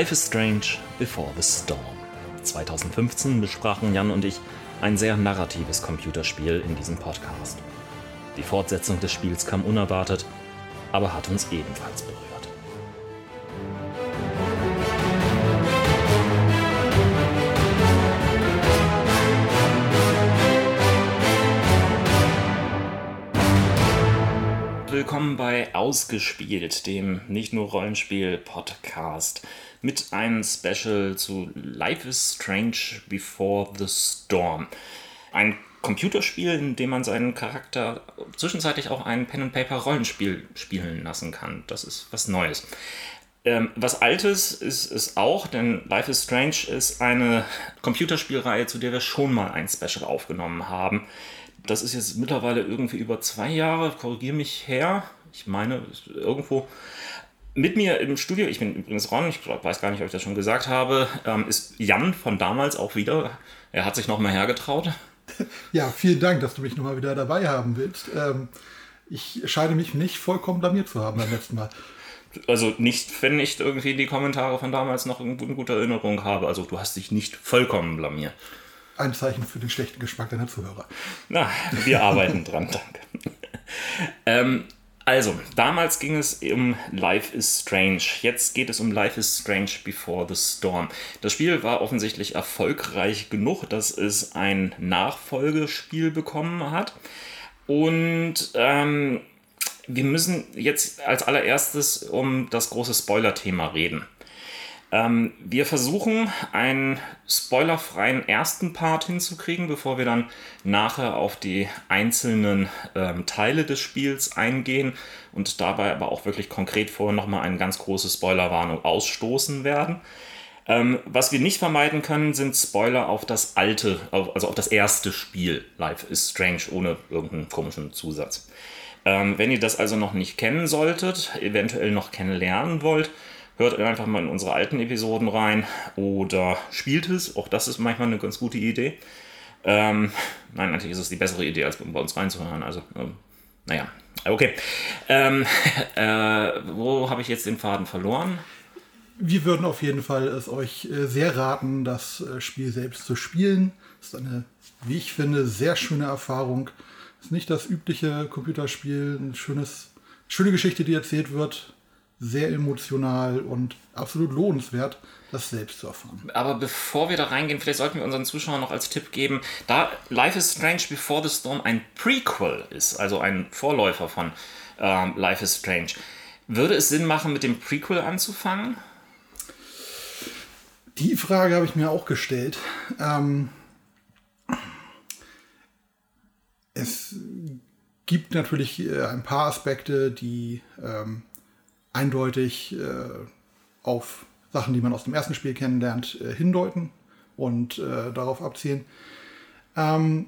Life is Strange Before the Storm. 2015 besprachen Jan und ich ein sehr narratives Computerspiel in diesem Podcast. Die Fortsetzung des Spiels kam unerwartet, aber hat uns ebenfalls berührt. Willkommen bei Ausgespielt, dem nicht nur Rollenspiel-Podcast, mit einem Special zu Life is Strange Before the Storm. Ein Computerspiel, in dem man seinen Charakter zwischenzeitlich auch ein Pen-and-Paper-Rollenspiel spielen lassen kann. Das ist was Neues. Ähm, was Altes ist es auch, denn Life is Strange ist eine Computerspielreihe, zu der wir schon mal ein Special aufgenommen haben. Das ist jetzt mittlerweile irgendwie über zwei Jahre, korrigiere mich her. Ich meine, irgendwo mit mir im Studio, ich bin übrigens Ron, ich weiß gar nicht, ob ich das schon gesagt habe, ähm, ist Jan von damals auch wieder. Er hat sich noch mal hergetraut. Ja, vielen Dank, dass du mich nochmal wieder dabei haben willst. Ähm, ich scheine mich nicht vollkommen blamiert zu haben beim letzten Mal. Also nicht, wenn ich irgendwie die Kommentare von damals noch in, in guter Erinnerung habe. Also du hast dich nicht vollkommen blamiert. Ein Zeichen für den schlechten Geschmack deiner Zuhörer. Na, wir arbeiten dran, danke. Ähm, also, damals ging es um Life is Strange. Jetzt geht es um Life is Strange Before the Storm. Das Spiel war offensichtlich erfolgreich genug, dass es ein Nachfolgespiel bekommen hat. Und ähm, wir müssen jetzt als allererstes um das große Spoiler-Thema reden. Ähm, wir versuchen einen spoilerfreien ersten Part hinzukriegen, bevor wir dann nachher auf die einzelnen ähm, Teile des Spiels eingehen und dabei aber auch wirklich konkret vorher nochmal eine ganz große Spoilerwarnung ausstoßen werden. Ähm, was wir nicht vermeiden können, sind Spoiler auf das alte, auf, also auf das erste Spiel, Life is Strange, ohne irgendeinen komischen Zusatz. Ähm, wenn ihr das also noch nicht kennen solltet, eventuell noch kennenlernen wollt, hört einfach mal in unsere alten Episoden rein oder spielt es. Auch das ist manchmal eine ganz gute Idee. Ähm, nein, natürlich ist es die bessere Idee, als bei uns reinzuhören. Also, ähm, naja, okay. Ähm, äh, wo habe ich jetzt den Faden verloren? Wir würden auf jeden Fall es euch äh, sehr raten, das äh, Spiel selbst zu spielen. Das ist eine, wie ich finde, sehr schöne Erfahrung. Es ist nicht das übliche Computerspiel, ein schönes, schöne Geschichte, die erzählt wird sehr emotional und absolut lohnenswert, das selbst zu erfahren. Aber bevor wir da reingehen, vielleicht sollten wir unseren Zuschauern noch als Tipp geben, da Life is Strange Before the Storm ein Prequel ist, also ein Vorläufer von ähm, Life is Strange, würde es Sinn machen, mit dem Prequel anzufangen? Die Frage habe ich mir auch gestellt. Ähm, es gibt natürlich äh, ein paar Aspekte, die ähm, eindeutig äh, auf Sachen, die man aus dem ersten Spiel kennenlernt, äh, hindeuten und äh, darauf abzielen. Ähm,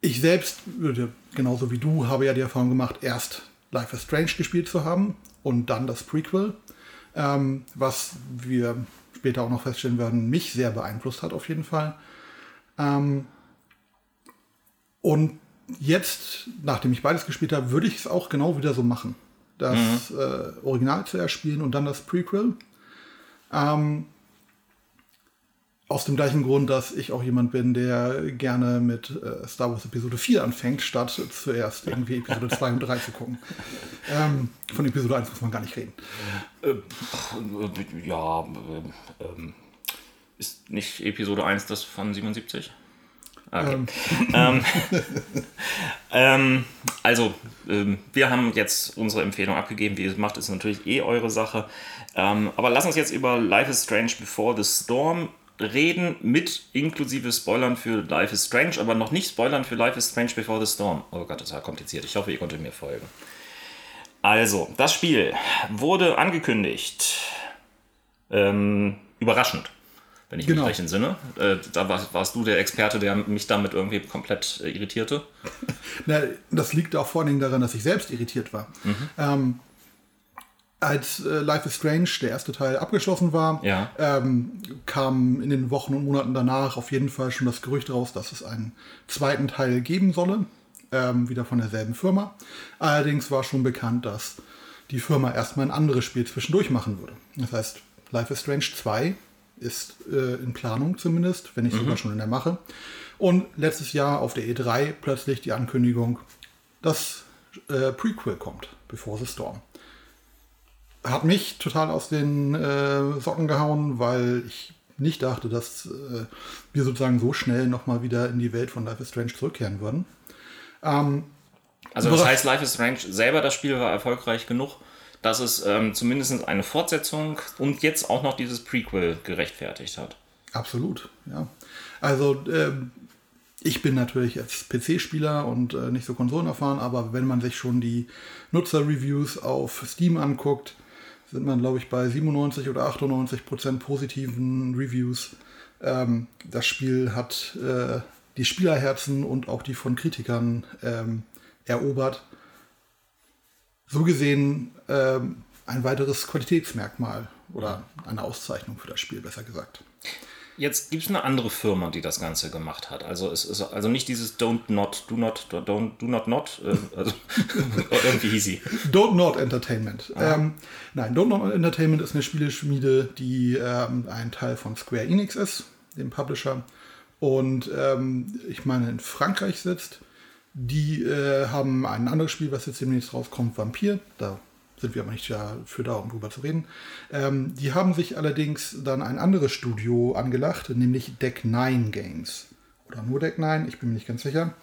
ich selbst würde, genauso wie du, habe ja die Erfahrung gemacht, erst Life is Strange gespielt zu haben und dann das Prequel, ähm, was wir später auch noch feststellen werden, mich sehr beeinflusst hat auf jeden Fall. Ähm, und jetzt, nachdem ich beides gespielt habe, würde ich es auch genau wieder so machen. Das mhm. äh, Original zuerst spielen und dann das Prequel. Ähm, aus dem gleichen Grund, dass ich auch jemand bin, der gerne mit äh, Star Wars Episode 4 anfängt, statt zuerst irgendwie Episode 2 und 3 zu gucken. Ähm, von Episode 1 muss man gar nicht reden. Äh, ja, äh, ähm, ist nicht Episode 1 das von 77? Okay. Ähm. ähm, ähm, also, ähm, wir haben jetzt unsere Empfehlung abgegeben. Wie ihr es macht, ist natürlich eh eure Sache. Ähm, aber lass uns jetzt über Life is Strange Before the Storm reden, mit inklusive Spoilern für Life is Strange, aber noch nicht Spoilern für Life is Strange Before the Storm. Oh Gott, das war kompliziert. Ich hoffe, ihr konntet mir folgen. Also, das Spiel wurde angekündigt. Ähm, überraschend wenn ich genau. mich recht entsinne. Äh, da war, warst du der Experte, der mich damit irgendwie komplett äh, irritierte. Na, das liegt auch vor allen Dingen daran, dass ich selbst irritiert war. Mhm. Ähm, als äh, Life is Strange, der erste Teil, abgeschlossen war, ja. ähm, kam in den Wochen und Monaten danach auf jeden Fall schon das Gerücht raus, dass es einen zweiten Teil geben solle. Ähm, wieder von derselben Firma. Allerdings war schon bekannt, dass die Firma erstmal ein anderes Spiel zwischendurch machen würde. Das heißt, Life is Strange 2 ist äh, in Planung zumindest, wenn nicht sogar schon in der Mache. Und letztes Jahr auf der E3 plötzlich die Ankündigung, dass äh, Prequel kommt, Before the Storm. Hat mich total aus den äh, Socken gehauen, weil ich nicht dachte, dass äh, wir sozusagen so schnell nochmal wieder in die Welt von Life is Strange zurückkehren würden. Ähm, Also das heißt, Life is Strange selber, das Spiel war erfolgreich genug, dass es ähm, zumindest eine Fortsetzung und jetzt auch noch dieses Prequel gerechtfertigt hat. Absolut, ja. Also ähm, ich bin natürlich jetzt PC-Spieler und äh, nicht so konsolenerfahren, aber wenn man sich schon die Nutzer-Reviews auf Steam anguckt, sind man, glaube ich, bei 97 oder 98 Prozent positiven Reviews. Ähm, das Spiel hat äh, die Spielerherzen und auch die von Kritikern ähm, erobert. So gesehen ähm, ein weiteres Qualitätsmerkmal oder eine Auszeichnung für das Spiel, besser gesagt. Jetzt gibt es eine andere Firma, die das Ganze gemacht hat. Also es ist also nicht dieses Don't Not, Do Not, Don't, Do Not Not, äh, also irgendwie sie. Don't Not Entertainment. Ähm, nein, Don't Not Entertainment ist eine Spieleschmiede, die ähm, ein Teil von Square Enix ist, dem Publisher. Und ähm, ich meine, in Frankreich sitzt. Die äh, haben ein anderes Spiel, was jetzt demnächst rauskommt, Vampir. Da sind wir aber nicht dafür da, um drüber zu reden. Ähm, die haben sich allerdings dann ein anderes Studio angelacht, nämlich Deck 9 Games. Oder nur Deck 9, ich bin mir nicht ganz sicher.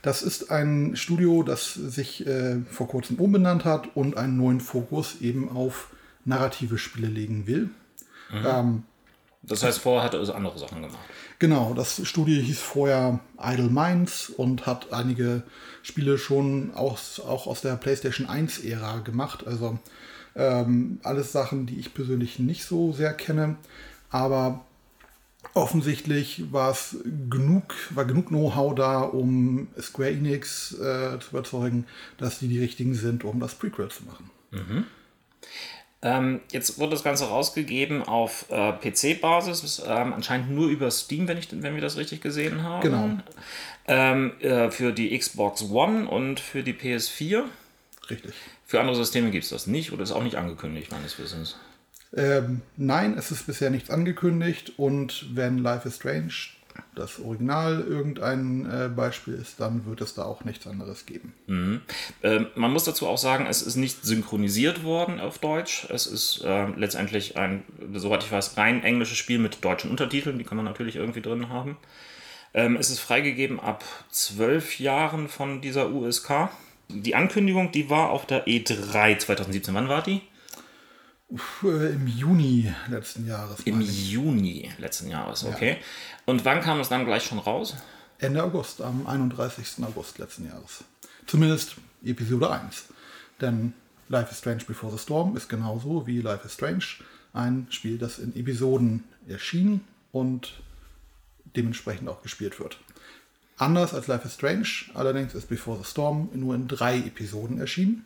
Das ist ein Studio, das sich äh, vor kurzem umbenannt hat und einen neuen Fokus eben auf narrative Spiele legen will. Ähm, Das heißt, vorher hat er also andere Sachen gemacht. Genau, das Studio hieß vorher Idle Minds und hat einige Spiele schon aus, auch aus der PlayStation 1-Ära gemacht. Also ähm, alles Sachen, die ich persönlich nicht so sehr kenne. Aber offensichtlich war es genug, war genug Know-how da, um Square Enix äh, zu überzeugen, dass die die richtigen sind, um das Prequel zu machen. Ähm, jetzt wurde das Ganze rausgegeben auf äh, PC-Basis, ähm, anscheinend nur über Steam, wenn, ich, wenn wir das richtig gesehen haben. Genau. Ähm, äh, für die Xbox One und für die PS4. Richtig. Für andere Systeme gibt es das nicht oder ist auch nicht angekündigt, meines Wissens. Ähm, nein, es ist bisher nichts angekündigt und wenn Life is Strange das Original irgendein äh, Beispiel ist, dann wird es da auch nichts anderes geben. Ähm, man muss dazu auch sagen, es ist nicht synchronisiert worden auf Deutsch. Es ist äh, letztendlich ein, soweit ich weiß, rein englisches Spiel mit deutschen Untertiteln. Die kann man natürlich irgendwie drin haben. Ähm, es ist freigegeben ab zwölf Jahren von dieser USK. Die Ankündigung, die war auf der E3 2017. Wann war die? Im Juni letzten Jahres. Im. Juni letzten Jahres, okay. Und wann kam es dann gleich schon raus? Ende August, am 31. August letzten Jahres. Zumindest Episode 1. Denn Life is Strange Before the Storm ist genauso wie Life is Strange ein Spiel, das in Episoden erschien und dementsprechend auch gespielt wird. Anders als Life is Strange, allerdings ist Before the Storm nur in drei Episoden erschienen.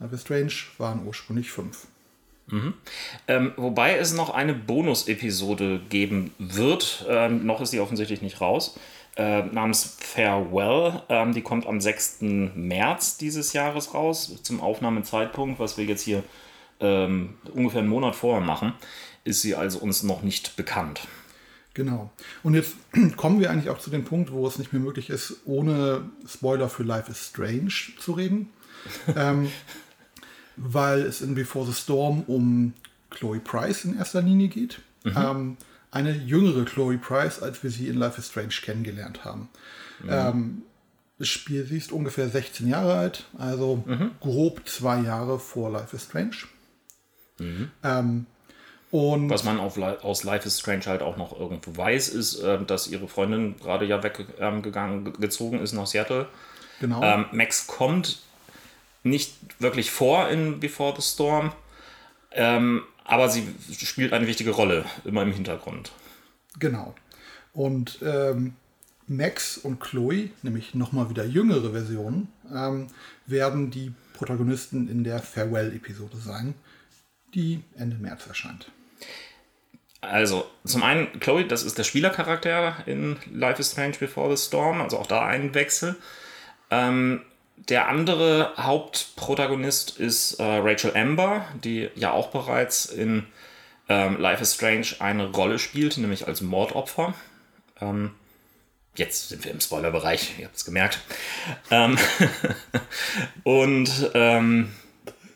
Life is Strange waren ursprünglich fünf. Ähm, wobei es noch eine Bonus-Episode geben wird. Ähm, noch ist die offensichtlich nicht raus. Äh, namens Farewell. Ähm, die kommt am 6. März dieses Jahres raus. Zum Aufnahmezeitpunkt, was wir jetzt hier ähm, ungefähr einen Monat vorher machen, ist sie also uns noch nicht bekannt. Genau. Und jetzt kommen wir eigentlich auch zu dem Punkt, wo es nicht mehr möglich ist, ohne Spoiler für Life is Strange zu reden. ähm, weil es in Before the Storm um Chloe Price in erster Linie geht. Ähm, eine jüngere Chloe Price, als wir sie in Life is Strange kennengelernt haben. Ähm, das Spiel, sie ist ungefähr 16 Jahre alt, also grob zwei Jahre vor Life is Strange. Ähm, und Was man auf, aus Life is Strange halt auch noch irgendwo weiß, ist, äh, dass ihre Freundin gerade ja weggegangen, ge- gezogen ist nach Seattle. genau. Ähm, Max kommt nicht wirklich vor in Before the Storm, ähm, aber sie spielt eine wichtige Rolle, immer im Hintergrund. Genau. Und ähm, Max und Chloe, nämlich nochmal wieder jüngere Versionen, ähm, werden die Protagonisten in der Farewell-Episode sein, die Ende März erscheint. Also, zum einen, Chloe, das ist der Spielercharakter in Life is Strange Before the Storm, also auch da ein Wechsel. Ähm, der andere Hauptprotagonist ist äh, Rachel Amber, die ja auch bereits in ähm, Life is Strange eine Rolle spielt, nämlich als Mordopfer. Ähm, jetzt sind wir im Spoilerbereich, ihr habt es gemerkt. Ähm und ähm,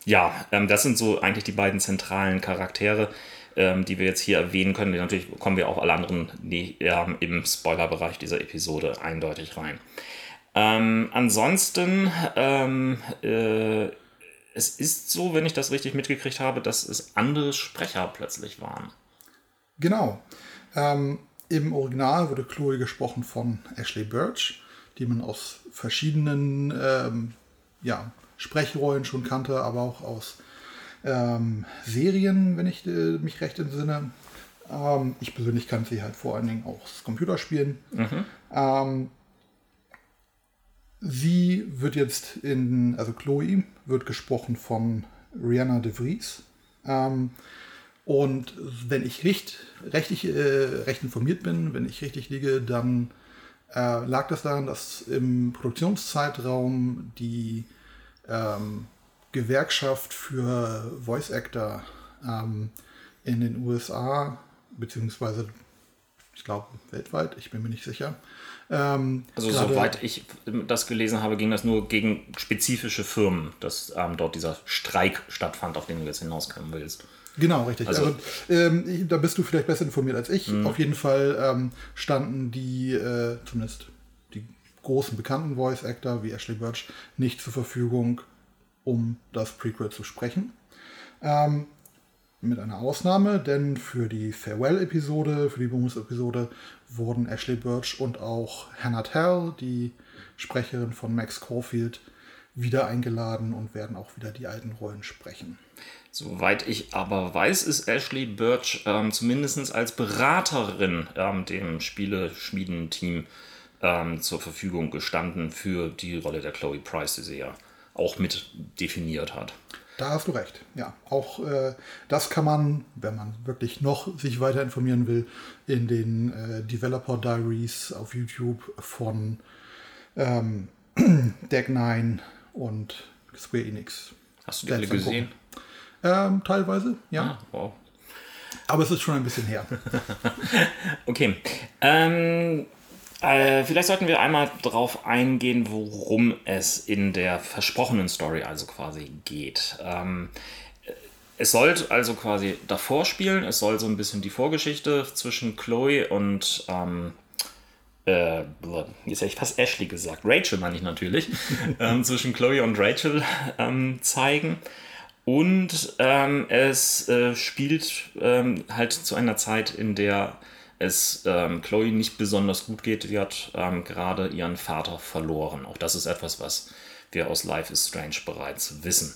ja, ähm, das sind so eigentlich die beiden zentralen Charaktere, ähm, die wir jetzt hier erwähnen können. Natürlich kommen wir auch alle anderen die, im Spoilerbereich dieser Episode eindeutig rein. Ähm, ansonsten, ähm, äh, es ist so, wenn ich das richtig mitgekriegt habe, dass es andere Sprecher plötzlich waren. Genau. Ähm, Im Original wurde Chloe gesprochen von Ashley Birch, die man aus verschiedenen ähm, ja, Sprechrollen schon kannte, aber auch aus ähm, Serien, wenn ich äh, mich recht entsinne. Ähm, ich persönlich kannte sie halt vor allen Dingen auch aus Computerspielen. Mhm. Ähm, Sie wird jetzt in, also Chloe wird gesprochen von Rihanna de Vries. Ähm, und wenn ich recht, recht, äh, recht informiert bin, wenn ich richtig liege, dann äh, lag das daran, dass im Produktionszeitraum die ähm, Gewerkschaft für Voice Actor ähm, in den USA, beziehungsweise ich glaube weltweit, ich bin mir nicht sicher, ähm, also soweit ich das gelesen habe, ging das nur gegen spezifische Firmen, dass ähm, dort dieser Streik stattfand, auf den du jetzt hinauskommen willst. Genau, richtig. Also, also ähm, da bist du vielleicht besser informiert als ich. Mhm. Auf jeden Fall ähm, standen die, äh, zumindest die großen bekannten Voice Actor wie Ashley Birch, nicht zur Verfügung, um das Prequel zu sprechen. Ähm, mit einer Ausnahme, denn für die Farewell-Episode, für die Bonus-Episode wurden Ashley Birch und auch Hannah Tell, die Sprecherin von Max Caulfield, wieder eingeladen und werden auch wieder die alten Rollen sprechen. Soweit ich aber weiß, ist Ashley Birch ähm, zumindest als Beraterin ähm, dem Spieleschmiedenteam ähm, zur Verfügung gestanden für die Rolle der Chloe Price, die sie ja auch mit definiert hat. Da hast du recht. Ja, auch äh, das kann man, wenn man wirklich noch sich weiter informieren will, in den äh, Developer Diaries auf YouTube von ähm, Deck 9 und Square Enix. Hast du die alle gesehen? Ähm, teilweise, ja. Ah, wow. Aber es ist schon ein bisschen her. okay. Ähm, äh, vielleicht sollten wir einmal darauf eingehen, worum es in der versprochenen Story also quasi geht. Ähm, es soll also quasi davor spielen, es soll so ein bisschen die Vorgeschichte zwischen Chloe und ähm, äh, jetzt hätte ich fast Ashley gesagt, Rachel meine ich natürlich, ähm, zwischen Chloe und Rachel ähm, zeigen. Und ähm, es äh, spielt ähm, halt zu einer Zeit, in der es ähm, Chloe nicht besonders gut geht. Sie hat ähm, gerade ihren Vater verloren. Auch das ist etwas, was wir aus Life is Strange bereits wissen.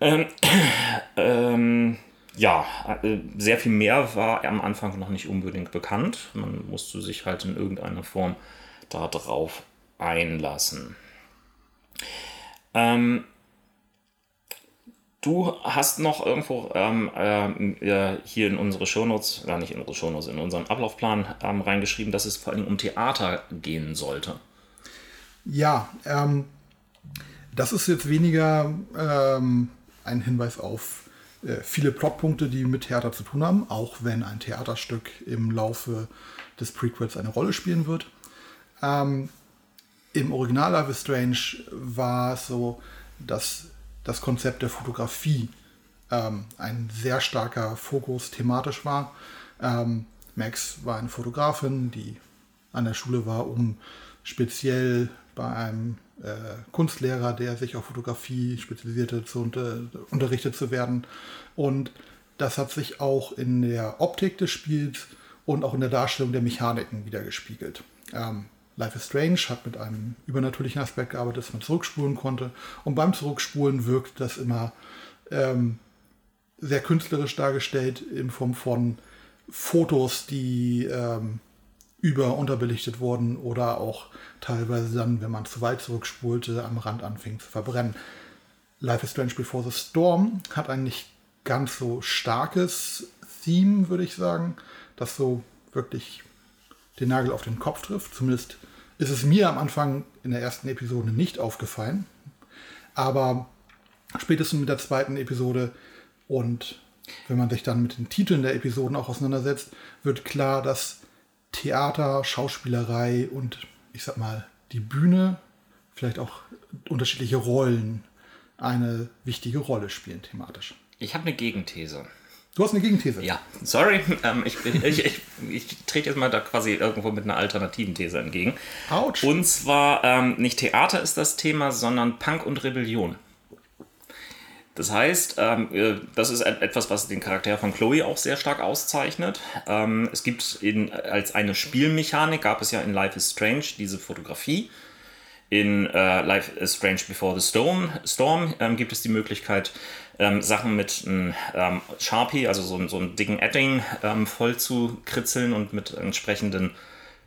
Ähm, ähm, ja, äh, sehr viel mehr war am Anfang noch nicht unbedingt bekannt. Man musste sich halt in irgendeiner Form darauf einlassen. Ähm, Du hast noch irgendwo ähm, äh, hier in unsere Shownotes, gar nicht in unsere Shownotes, in unseren Ablaufplan ähm, reingeschrieben, dass es vor allem um Theater gehen sollte. Ja, ähm, das ist jetzt weniger ähm, ein Hinweis auf äh, viele Plotpunkte, die mit Theater zu tun haben, auch wenn ein Theaterstück im Laufe des Prequels eine Rolle spielen wird. Ähm, Im Original Life is Strange war es so, dass das Konzept der Fotografie ähm, ein sehr starker Fokus thematisch war. Ähm, Max war eine Fotografin, die an der Schule war, um speziell bei einem äh, Kunstlehrer, der sich auf Fotografie spezialisierte, zu unter, unterrichtet zu werden. Und das hat sich auch in der Optik des Spiels und auch in der Darstellung der Mechaniken wiedergespiegelt. Ähm, Life is Strange hat mit einem übernatürlichen Aspekt gearbeitet, dass man zurückspulen konnte. Und beim Zurückspulen wirkt das immer ähm, sehr künstlerisch dargestellt in Form von Fotos, die ähm, über- unterbelichtet wurden oder auch teilweise dann, wenn man zu weit zurückspulte, am Rand anfing zu verbrennen. Life is Strange Before the Storm hat ein nicht ganz so starkes Theme, würde ich sagen, das so wirklich den Nagel auf den Kopf trifft, zumindest ist es mir am Anfang in der ersten Episode nicht aufgefallen. Aber spätestens mit der zweiten Episode und wenn man sich dann mit den Titeln der Episoden auch auseinandersetzt, wird klar, dass Theater, Schauspielerei und ich sag mal die Bühne, vielleicht auch unterschiedliche Rollen eine wichtige Rolle spielen thematisch. Ich habe eine Gegenthese. Du hast eine Gegenthese. Ja, sorry. Ähm, ich, ich, ich, ich, trete jetzt mal da quasi irgendwo mit einer alternativen These entgegen. Autsch. Und zwar ähm, nicht Theater ist das Thema, sondern Punk und Rebellion. Das heißt, ähm, äh, das ist etwas, was den Charakter von Chloe auch sehr stark auszeichnet. Ähm, es gibt in, als eine Spielmechanik, gab es ja in Life is Strange diese Fotografie. In äh, Life is Strange Before the Storm, Storm ähm, gibt es die Möglichkeit, ähm, Sachen mit einem ähm, Sharpie, also so, so einem dicken Edding, ähm, voll zu kritzeln und mit entsprechenden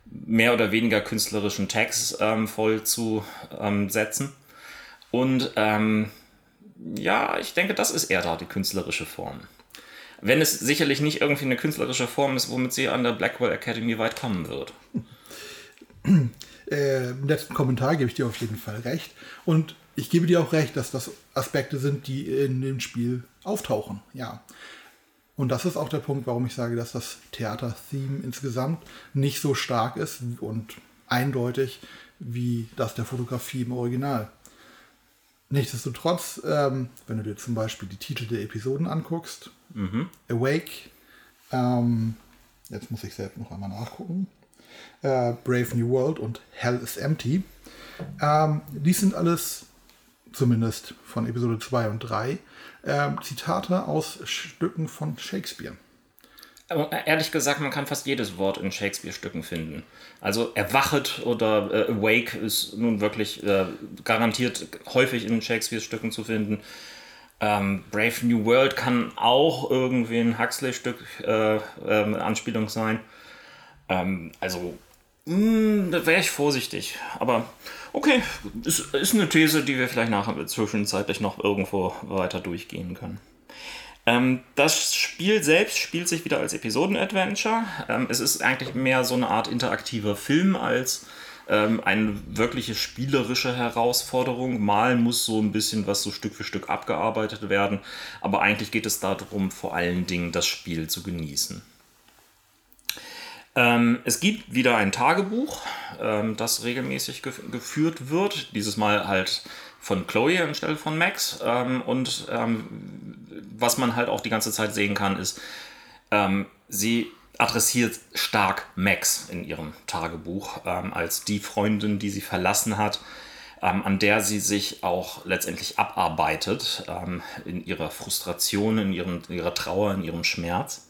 mehr oder weniger künstlerischen Tags voll zu setzen. Und ja, ich denke, das ist eher da die künstlerische Form. Wenn es sicherlich nicht irgendwie eine künstlerische Form ist, womit sie an der Blackwell Academy weit kommen wird. Äh, Im letzten Kommentar gebe ich dir auf jeden Fall recht. Und ich gebe dir auch recht, dass das Aspekte sind, die in dem Spiel auftauchen. Ja. Und das ist auch der Punkt, warum ich sage, dass das Theater-Theme insgesamt nicht so stark ist und eindeutig wie das der Fotografie im Original. Nichtsdestotrotz, ähm, wenn du dir zum Beispiel die Titel der Episoden anguckst, mhm. Awake, ähm, jetzt muss ich selbst noch einmal nachgucken, äh, Brave New World und Hell is Empty, ähm, die sind alles, zumindest von Episode 2 und 3, äh, Zitate aus Stücken von Shakespeare. Aber ehrlich gesagt, man kann fast jedes Wort in Shakespeare-Stücken finden. Also erwachet oder äh, awake ist nun wirklich äh, garantiert häufig in Shakespeare-Stücken zu finden. Ähm, Brave New World kann auch irgendwie ein Huxley-Stück äh, ähm, Anspielung sein. Ähm, also, hm, da wäre ich vorsichtig. Aber okay, ist, ist eine These, die wir vielleicht nachher zwischenzeitlich noch irgendwo weiter durchgehen können. Ähm, das Spiel selbst spielt sich wieder als Episoden-Adventure. Ähm, es ist eigentlich mehr so eine Art interaktiver Film als ähm, eine wirkliche spielerische Herausforderung. Mal muss so ein bisschen was so Stück für Stück abgearbeitet werden, aber eigentlich geht es darum, vor allen Dingen das Spiel zu genießen. Ähm, es gibt wieder ein Tagebuch, ähm, das regelmäßig gef geführt wird. Dieses Mal halt von Chloe anstelle von Max. Ähm, und ähm, was man halt auch die ganze Zeit sehen kann, ist, ähm, sie adressiert stark Max in ihrem Tagebuch ähm, als die Freundin, die sie verlassen hat, an der sie sich auch letztendlich abarbeitet in ihrer Frustration, in, ihrem, in ihrer Trauer, in ihrem Schmerz.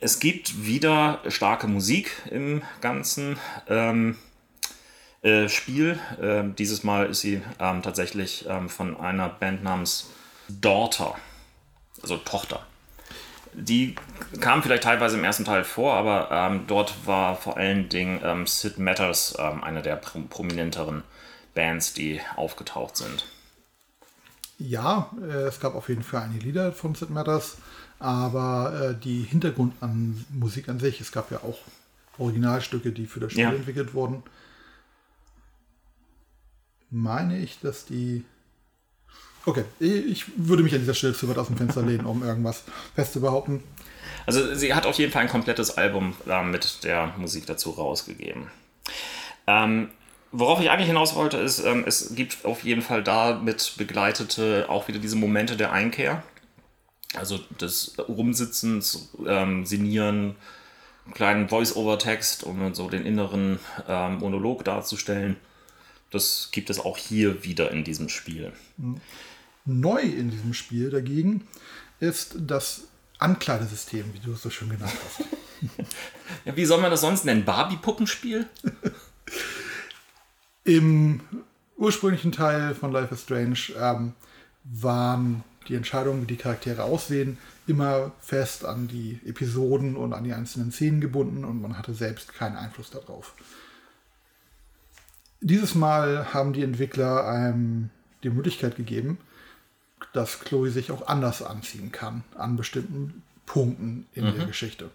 Es gibt wieder starke Musik im Ganzen. Äh, Spiel. Äh, dieses Mal ist sie ähm, tatsächlich ähm, von einer Band namens Daughter, also Tochter. Die kam vielleicht teilweise im ersten Teil vor, aber ähm, dort war vor allen Dingen ähm, Sid Matters ähm, eine der pr prominenteren Bands, die aufgetaucht sind. Ja, äh, es gab auf jeden Fall einige Lieder von Sid Matters, aber äh, die Hintergrundmusik an sich, es gab ja auch Originalstücke, die für das Spiel ja. entwickelt wurden, meine ich, dass die. Okay, ich würde mich an dieser Stelle zu weit aus dem Fenster lehnen, um irgendwas fest zu behaupten. Also sie hat auf jeden Fall ein komplettes Album äh, mit der Musik dazu rausgegeben. Ähm, worauf ich eigentlich hinaus wollte, ist, ähm, es gibt auf jeden Fall damit begleitete auch wieder diese Momente der Einkehr. Also des Rumsitzens, ähm, Sinieren, kleinen Voice-Over-Text, um so den inneren ähm, Monolog darzustellen. Das gibt es auch hier wieder in diesem Spiel. Neu in diesem Spiel dagegen ist das Ankleidesystem, wie du es so schön genannt hast. ja, wie soll man das sonst nennen? Barbie-Puppenspiel? Im ursprünglichen Teil von Life is Strange ähm, waren die Entscheidungen, wie die Charaktere aussehen, immer fest an die Episoden und an die einzelnen Szenen gebunden und man hatte selbst keinen Einfluss darauf. Dieses Mal haben die Entwickler einem die Möglichkeit gegeben, dass Chloe sich auch anders anziehen kann an bestimmten Punkten in mhm. der Geschichte.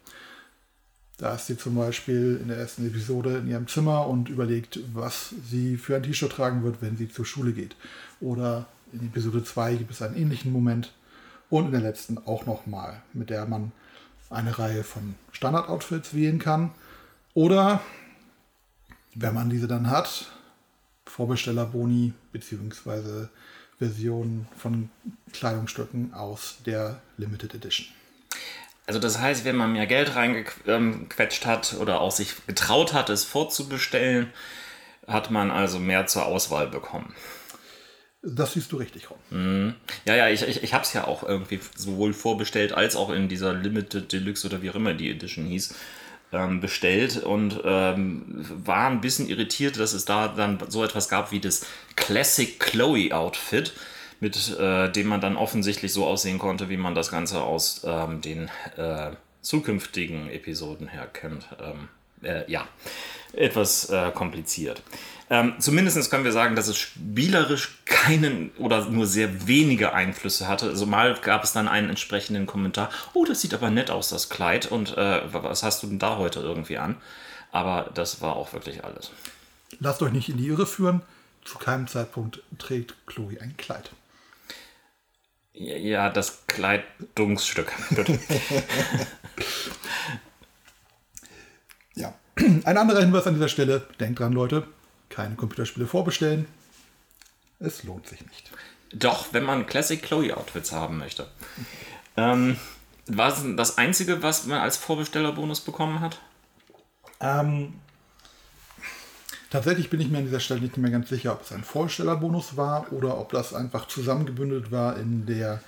Da ist sie zum Beispiel in der ersten Episode in ihrem Zimmer und überlegt, was sie für ein T-Shirt tragen wird, wenn sie zur Schule geht. Oder in Episode 2 gibt es einen ähnlichen Moment. Und in der letzten auch nochmal, mit der man eine Reihe von Standard-Outfits wählen kann. Oder, wenn man diese dann hat, Vorbestellerboni bzw. Versionen von Kleidungsstücken aus der Limited Edition. Also das heißt, wenn man mehr Geld reingequetscht hat oder auch sich getraut hat, es vorzubestellen, hat man also mehr zur Auswahl bekommen. Das siehst du richtig, Ron. Mhm. Ja, ja, ich, ich, ich habe es ja auch irgendwie sowohl vorbestellt als auch in dieser Limited Deluxe oder wie auch immer die Edition hieß, ähm, bestellt und ähm, war ein bisschen irritiert, dass es da dann so etwas gab wie das Classic Chloe Outfit mit äh, dem man dann offensichtlich so aussehen konnte, wie man das Ganze aus ähm, den äh, zukünftigen Episoden her kennt. Ähm, äh, ja, etwas äh, kompliziert. Ähm, Zumindest können wir sagen, dass es spielerisch keinen oder nur sehr wenige Einflüsse hatte. Also mal gab es dann einen entsprechenden Kommentar, oh, das sieht aber nett aus, das Kleid. Und äh, was hast du denn da heute irgendwie an? Aber das war auch wirklich alles. Lasst euch nicht in die Irre führen. Zu keinem Zeitpunkt trägt Chloe ein Kleid. Ja, das Kleidungsstück. ja. Ein anderer Hinweis an dieser Stelle. Denkt dran, Leute. Keine Computerspiele vorbestellen. Es lohnt sich nicht. Doch, wenn man Classic Chloe Outfits haben möchte. Ähm, war es das Einzige, was man als Vorbestellerbonus bekommen hat? Ähm, Tatsächlich bin ich mir an dieser Stelle nicht mehr ganz sicher, ob es ein Vorstellerbonus war oder ob das einfach zusammengebündelt war in der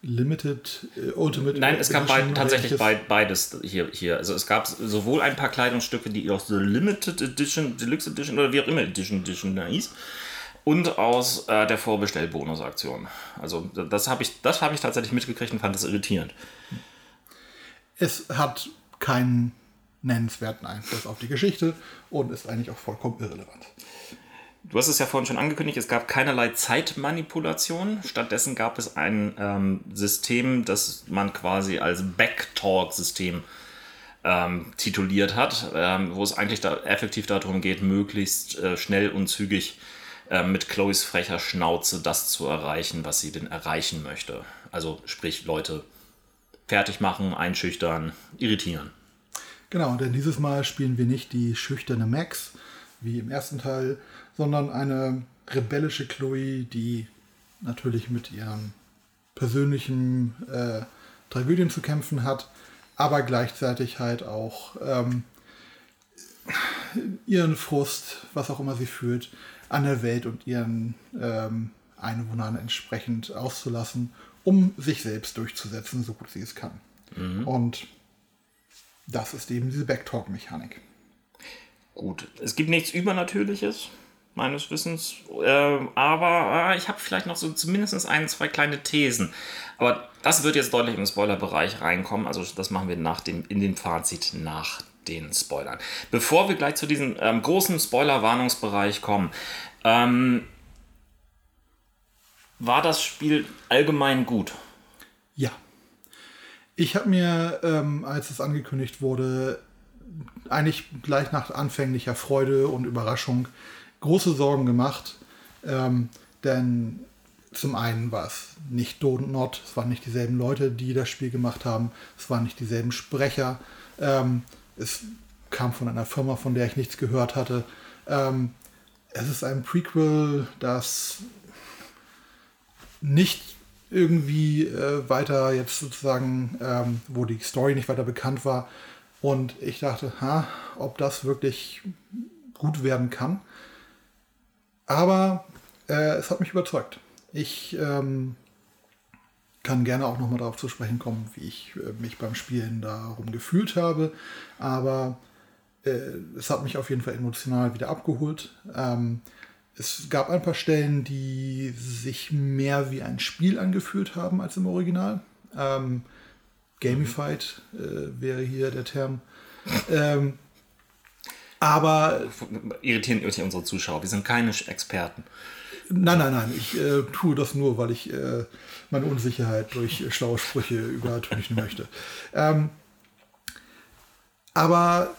Limited äh, Ultimate. Nein, es gab beid, tatsächlich beid, beides hier, hier. Also es gab sowohl ein paar Kleidungsstücke, die aus der Limited Edition, Deluxe Edition oder wie auch immer Edition Edition hieß, und aus äh, der Vorbestellbonusaktion. Also das habe ich, hab ich tatsächlich mitgekriegt und fand das irritierend. Es hat keinen nennenswerten Einfluss auf die Geschichte und ist eigentlich auch vollkommen irrelevant. Du hast es ja vorhin schon angekündigt, es gab keinerlei Zeitmanipulation. Stattdessen gab es ein ähm, System, das man quasi als Backtalk-System ähm, tituliert hat, ähm, wo es eigentlich da effektiv darum geht, möglichst äh, schnell und zügig äh, mit Chloes frecher Schnauze das zu erreichen, was sie denn erreichen möchte. Also sprich Leute fertig machen, einschüchtern, irritieren. Genau, denn dieses Mal spielen wir nicht die schüchterne Max, wie im ersten Teil, sondern eine rebellische Chloe, die natürlich mit ihren persönlichen äh, Tragödien zu kämpfen hat, aber gleichzeitig halt auch ähm, ihren Frust, was auch immer sie fühlt, an der Welt und ihren ähm, Einwohnern entsprechend auszulassen, um sich selbst durchzusetzen, so gut sie es kann. Mhm. Und das ist eben diese Backtalk-Mechanik. Gut, es gibt nichts Übernatürliches, meines Wissens, äh, aber äh, ich habe vielleicht noch so zumindest ein, zwei kleine Thesen. Aber das wird jetzt deutlich im Spoilerbereich reinkommen, also das machen wir nach dem, in dem Fazit nach den Spoilern. Bevor wir gleich zu diesem ähm, großen Spoiler-Warnungsbereich kommen, ähm, war das Spiel allgemein gut? Ja. Ich habe mir, ähm, als es angekündigt wurde, eigentlich gleich nach anfänglicher Freude und Überraschung große Sorgen gemacht. Ähm, denn zum einen war es nicht Do Not, es waren nicht dieselben Leute, die das Spiel gemacht haben, es waren nicht dieselben Sprecher, ähm, es kam von einer Firma, von der ich nichts gehört hatte. Ähm, es ist ein Prequel, das nicht irgendwie äh, weiter jetzt sozusagen, ähm, wo die Story nicht weiter bekannt war. Und ich dachte, ha, ob das wirklich gut werden kann. Aber äh, es hat mich überzeugt. Ich ähm, kann gerne auch nochmal darauf zu sprechen kommen, wie ich äh, mich beim Spielen darum gefühlt habe. Aber äh, es hat mich auf jeden Fall emotional wieder abgeholt. Ähm, es gab ein paar Stellen, die sich mehr wie ein Spiel angefühlt haben als im Original. Ähm, gamified äh, wäre hier der Term. Ähm, aber. Irritieren euch unsere Zuschauer. Wir sind keine Experten. Nein, nein, nein. Ich äh, tue das nur, weil ich äh, meine Unsicherheit durch schlaue Sprüche übertönen möchte. Ähm, Aber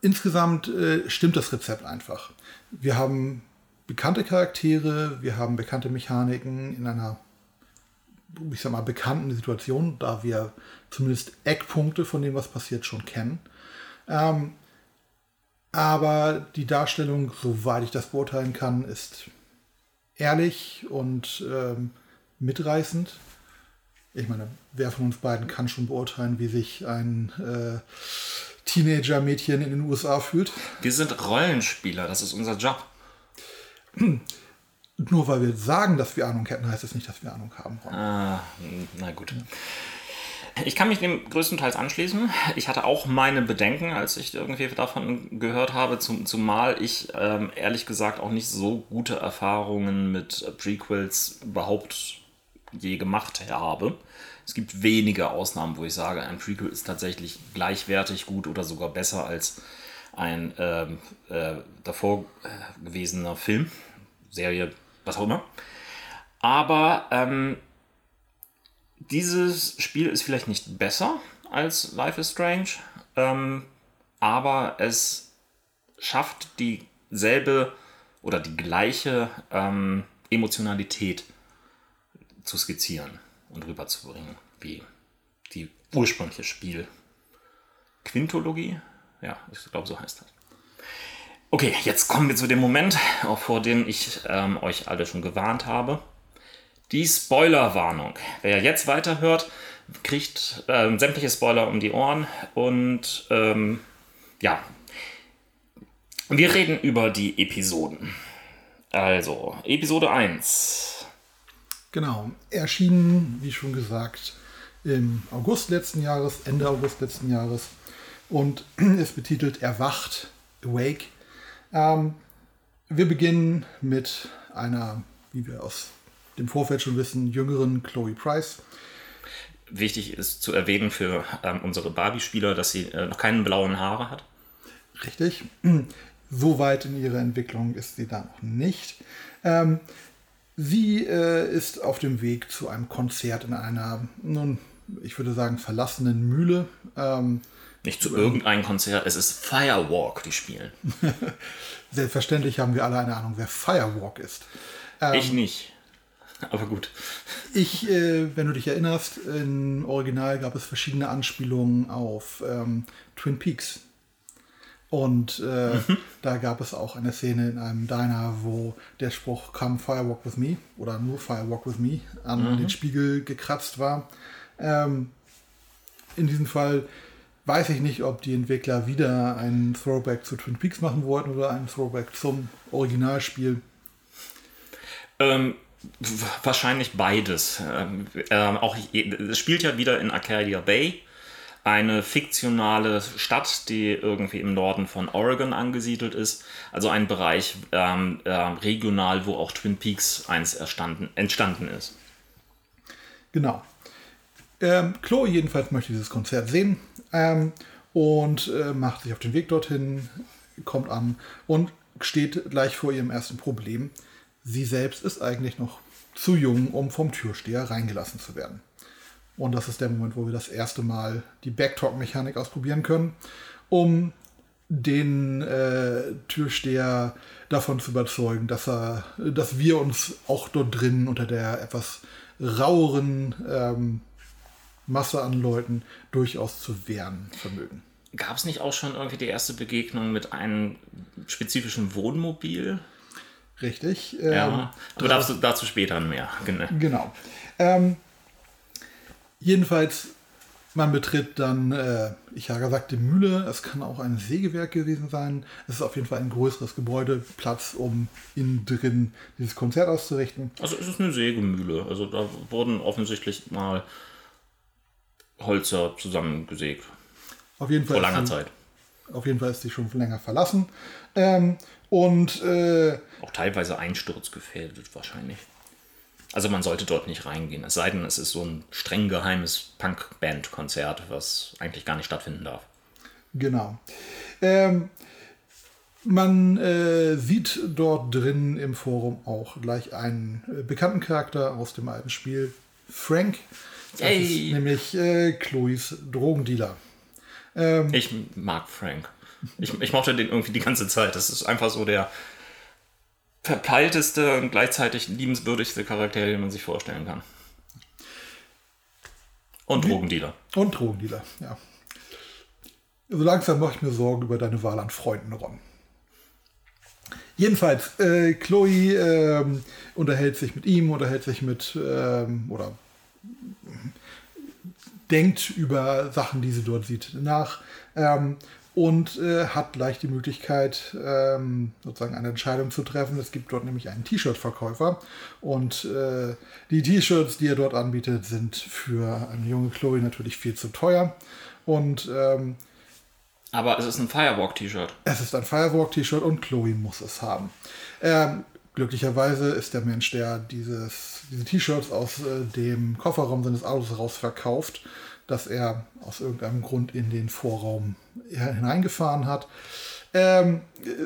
insgesamt äh, stimmt das Rezept einfach. Wir haben bekannte Charaktere, wir haben bekannte Mechaniken in einer, ich sag mal, bekannten Situation, da wir zumindest Eckpunkte von dem, was passiert, schon kennen. Ähm, aber die Darstellung, soweit ich das beurteilen kann, ist ehrlich und ähm, mitreißend. Ich meine, wer von uns beiden kann schon beurteilen, wie sich ein äh, Teenager-Mädchen in den USA fühlt? Wir sind Rollenspieler, das ist unser Job. Nur weil wir sagen, dass wir Ahnung hätten, heißt das nicht, dass wir Ahnung haben. Ah, na gut. Ich kann mich dem größtenteils anschließen. Ich hatte auch meine Bedenken, als ich irgendwie davon gehört habe, zum, zumal ich ähm, ehrlich gesagt auch nicht so gute Erfahrungen mit Prequels überhaupt je gemacht habe. Es gibt wenige Ausnahmen, wo ich sage, ein Prequel ist tatsächlich gleichwertig gut oder sogar besser als ein ähm, äh, davor äh, gewesener Film, Serie, was auch immer. Aber ähm, dieses Spiel ist vielleicht nicht besser als Life is Strange, ähm, aber es schafft dieselbe oder die gleiche ähm, Emotionalität zu skizzieren und rüberzubringen wie die ursprüngliche Spiel. Quintologie? Ja, ich glaube, so heißt das. Okay, jetzt kommen wir zu dem Moment, vor dem ich ähm, euch alle schon gewarnt habe. Die Spoilerwarnung. Wer jetzt weiterhört, kriegt äh, sämtliche Spoiler um die Ohren und ähm, ja. Wir reden über die Episoden. Also, Episode 1. Genau, erschienen, wie schon gesagt, im August letzten Jahres, Ende August letzten Jahres und ist betitelt Erwacht, Awake. Ähm, wir beginnen mit einer, wie wir aus dem Vorfeld schon wissen, jüngeren Chloe Price. Wichtig ist zu erwähnen für ähm, unsere Barbie-Spieler, dass sie äh, noch keinen blauen Haare hat. Richtig. So weit in ihrer Entwicklung ist sie da noch nicht. Ähm, sie äh, ist auf dem Weg zu einem Konzert in einer, nun, ich würde sagen, verlassenen Mühle. Ähm, nicht zu irgendeinem Konzert, es ist Firewalk, die spielen. Selbstverständlich haben wir alle eine Ahnung, wer Firewalk ist. Ähm, ich nicht. Aber gut. Ich, äh, wenn du dich erinnerst, im Original gab es verschiedene Anspielungen auf ähm, Twin Peaks. Und äh, mhm. da gab es auch eine Szene in einem Diner, wo der Spruch Come Firewalk with me oder nur Firewalk with me an mhm. den Spiegel gekratzt war. Ähm, in diesem Fall weiß ich nicht, ob die Entwickler wieder einen Throwback zu Twin Peaks machen wollten oder einen Throwback zum Originalspiel. Ähm, wahrscheinlich beides. Ähm, ähm, auch, es spielt ja wieder in Arcadia Bay, eine fiktionale Stadt, die irgendwie im Norden von Oregon angesiedelt ist. Also ein Bereich ähm, äh, regional, wo auch Twin Peaks eins entstanden ist. Genau. Ähm, Chloe jedenfalls möchte dieses Konzert sehen ähm, und äh, macht sich auf den Weg dorthin, kommt an und steht gleich vor ihrem ersten Problem. Sie selbst ist eigentlich noch zu jung, um vom Türsteher reingelassen zu werden. Und das ist der Moment, wo wir das erste Mal die Backtalk-Mechanik ausprobieren können, um den äh, Türsteher davon zu überzeugen, dass er, dass wir uns auch dort drinnen unter der etwas raueren ähm, Masse an Leuten durchaus zu wehren vermögen. Gab es nicht auch schon irgendwie die erste Begegnung mit einem spezifischen Wohnmobil? Richtig. Ja, ähm, aber dazu, dazu später mehr. Genau. genau. Ähm, jedenfalls, man betritt dann, äh, ich habe gesagt, die Mühle. Es kann auch ein Sägewerk gewesen sein. Es ist auf jeden Fall ein größeres Gebäude, Platz, um innen drin dieses Konzert auszurichten. Also es ist eine Sägemühle. Also da wurden offensichtlich mal Holzer zusammengesägt. Auf jeden Fall. Vor langer Zeit. Auf jeden Fall ist sie schon länger verlassen. Ähm, und äh, auch teilweise einsturzgefährdet wahrscheinlich. Also man sollte dort nicht reingehen, es sei denn, es ist so ein streng geheimes Punk-Band-Konzert, was eigentlich gar nicht stattfinden darf. Genau. Ähm, man äh, sieht dort drin im Forum auch gleich einen äh, bekannten Charakter aus dem alten Spiel, Frank, das ist nämlich äh, Chloes Drogendealer. Ähm, ich mag Frank. Ich, ich mochte den irgendwie die ganze Zeit. Das ist einfach so der verpeilteste und gleichzeitig liebenswürdigste Charakter, den man sich vorstellen kann. Und Drogendealer. Und Drogendealer, ja. So langsam mache ich mir Sorgen über deine Wahl an Freunden, Ron. Jedenfalls, äh, Chloe ähm, unterhält sich mit ihm, unterhält sich mit, ähm, oder denkt über Sachen, die sie dort sieht, nach. Ähm, und äh, hat gleich die Möglichkeit, ähm, sozusagen eine Entscheidung zu treffen. Es gibt dort nämlich einen T-Shirt-Verkäufer und äh, die T-Shirts, die er dort anbietet, sind für eine junge Chloe natürlich viel zu teuer. Und ähm, aber es ist ein Firewalk-T-Shirt. Es ist ein Firewalk-T-Shirt und Chloe muss es haben. Ähm, glücklicherweise ist der Mensch, der dieses, diese T-Shirts aus äh, dem Kofferraum seines Autos raus verkauft, dass er aus irgendeinem Grund in den Vorraum hineingefahren hat. Ähm,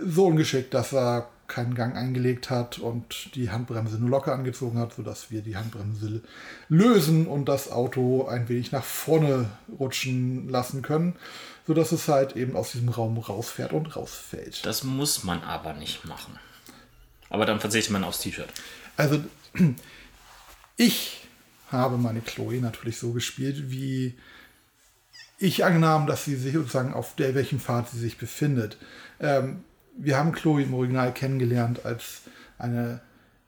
so ungeschickt, dass er keinen Gang eingelegt hat und die Handbremse nur locker angezogen hat, sodass wir die Handbremse lösen und das Auto ein wenig nach vorne rutschen lassen können, sodass es halt eben aus diesem Raum rausfährt und rausfällt. Das muss man aber nicht machen. Aber dann verzichtet man aufs T-Shirt. Also ich habe meine Chloe natürlich so gespielt, wie ich angenommen, dass sie sich sozusagen auf der welchen Pfad sie sich befindet. Ähm, wir haben Chloe im Original kennengelernt als eine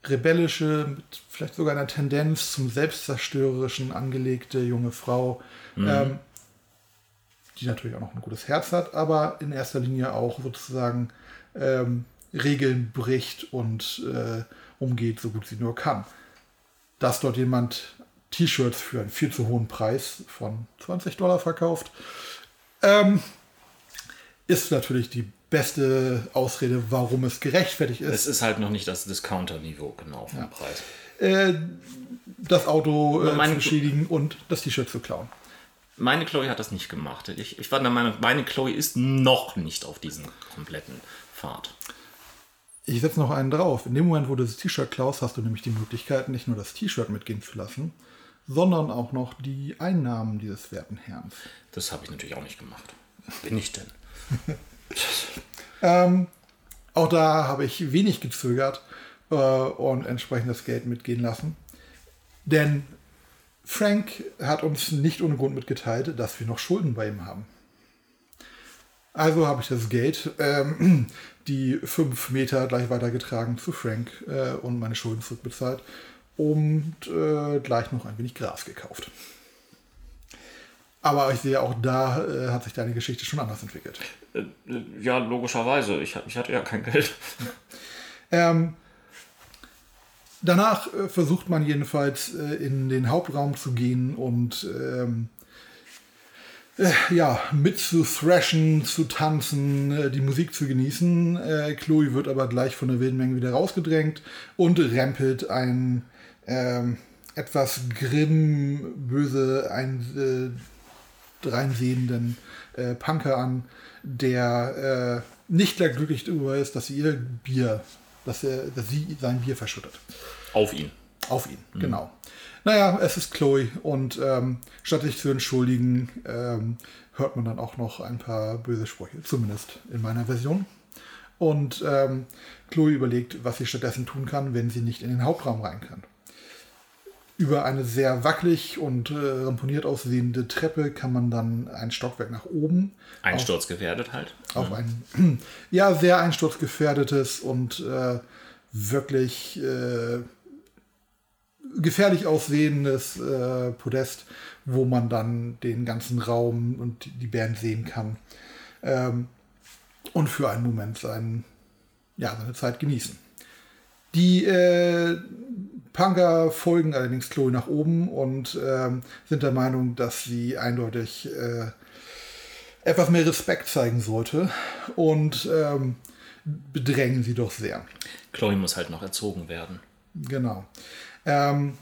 rebellische, mit vielleicht sogar einer Tendenz zum Selbstzerstörerischen angelegte junge Frau, mhm. ähm, die natürlich auch noch ein gutes Herz hat, aber in erster Linie auch sozusagen ähm, Regeln bricht und äh, umgeht, so gut sie nur kann. Dass dort jemand T-Shirts für einen viel zu hohen Preis von 20 Dollar verkauft. Ähm, ist natürlich die beste Ausrede, warum es gerechtfertigt ist. Es ist halt noch nicht das Discounter-Niveau genau vom ja. Preis. Äh, das Auto äh, zu beschädigen und das T-Shirt zu klauen. Meine Chloe hat das nicht gemacht. Ich, ich war der Meinung, meine Chloe ist noch nicht auf diesen kompletten Pfad. Ich setze noch einen drauf. In dem Moment, wo du das T-Shirt klaust, hast du nämlich die Möglichkeit, nicht nur das T-Shirt mitgehen zu lassen, sondern auch noch die Einnahmen dieses werten Herrn. Das habe ich natürlich auch nicht gemacht. Bin ich denn? ähm, auch da habe ich wenig gezögert äh, und entsprechend das Geld mitgehen lassen. Denn Frank hat uns nicht ohne Grund mitgeteilt, dass wir noch Schulden bei ihm haben. Also habe ich das Geld, ähm, die fünf Meter gleich weitergetragen zu Frank äh, und meine Schulden zurückbezahlt und äh, gleich noch ein wenig Gras gekauft. Aber ich sehe, auch da äh, hat sich deine Geschichte schon anders entwickelt. Äh, ja, logischerweise. Ich, ich hatte ja kein Geld. Ähm, danach äh, versucht man jedenfalls äh, in den Hauptraum zu gehen und ähm, äh, ja, mit zu thrashen, zu tanzen, äh, die Musik zu genießen. Äh, Chloe wird aber gleich von der wilden Menge wieder rausgedrängt und rempelt ein ähm, etwas grimm, böse, ein, äh, reinsehenden äh, Punker an, der äh, nicht glücklich darüber ist, dass sie ihr Bier, dass, er, dass sie sein Bier verschüttet. Auf ihn. Auf ihn, mhm. genau. Naja, es ist Chloe und ähm, statt sich zu entschuldigen, ähm, hört man dann auch noch ein paar böse Sprüche, zumindest in meiner Version. Und ähm, Chloe überlegt, was sie stattdessen tun kann, wenn sie nicht in den Hauptraum rein kann. Über eine sehr wackelig und äh, ramponiert aussehende Treppe kann man dann ein Stockwerk nach oben. Einsturzgefährdet halt. Auf ja. ein ja, sehr einsturzgefährdetes und äh, wirklich äh, gefährlich aussehendes äh, Podest, wo man dann den ganzen Raum und die Band sehen kann. Ähm, und für einen Moment sein, ja, seine Zeit genießen. Die äh, Punker folgen allerdings Chloe nach oben und ähm, sind der Meinung, dass sie eindeutig äh, etwas mehr Respekt zeigen sollte und ähm, bedrängen sie doch sehr. Chloe muss halt noch erzogen werden. Genau. Ähm,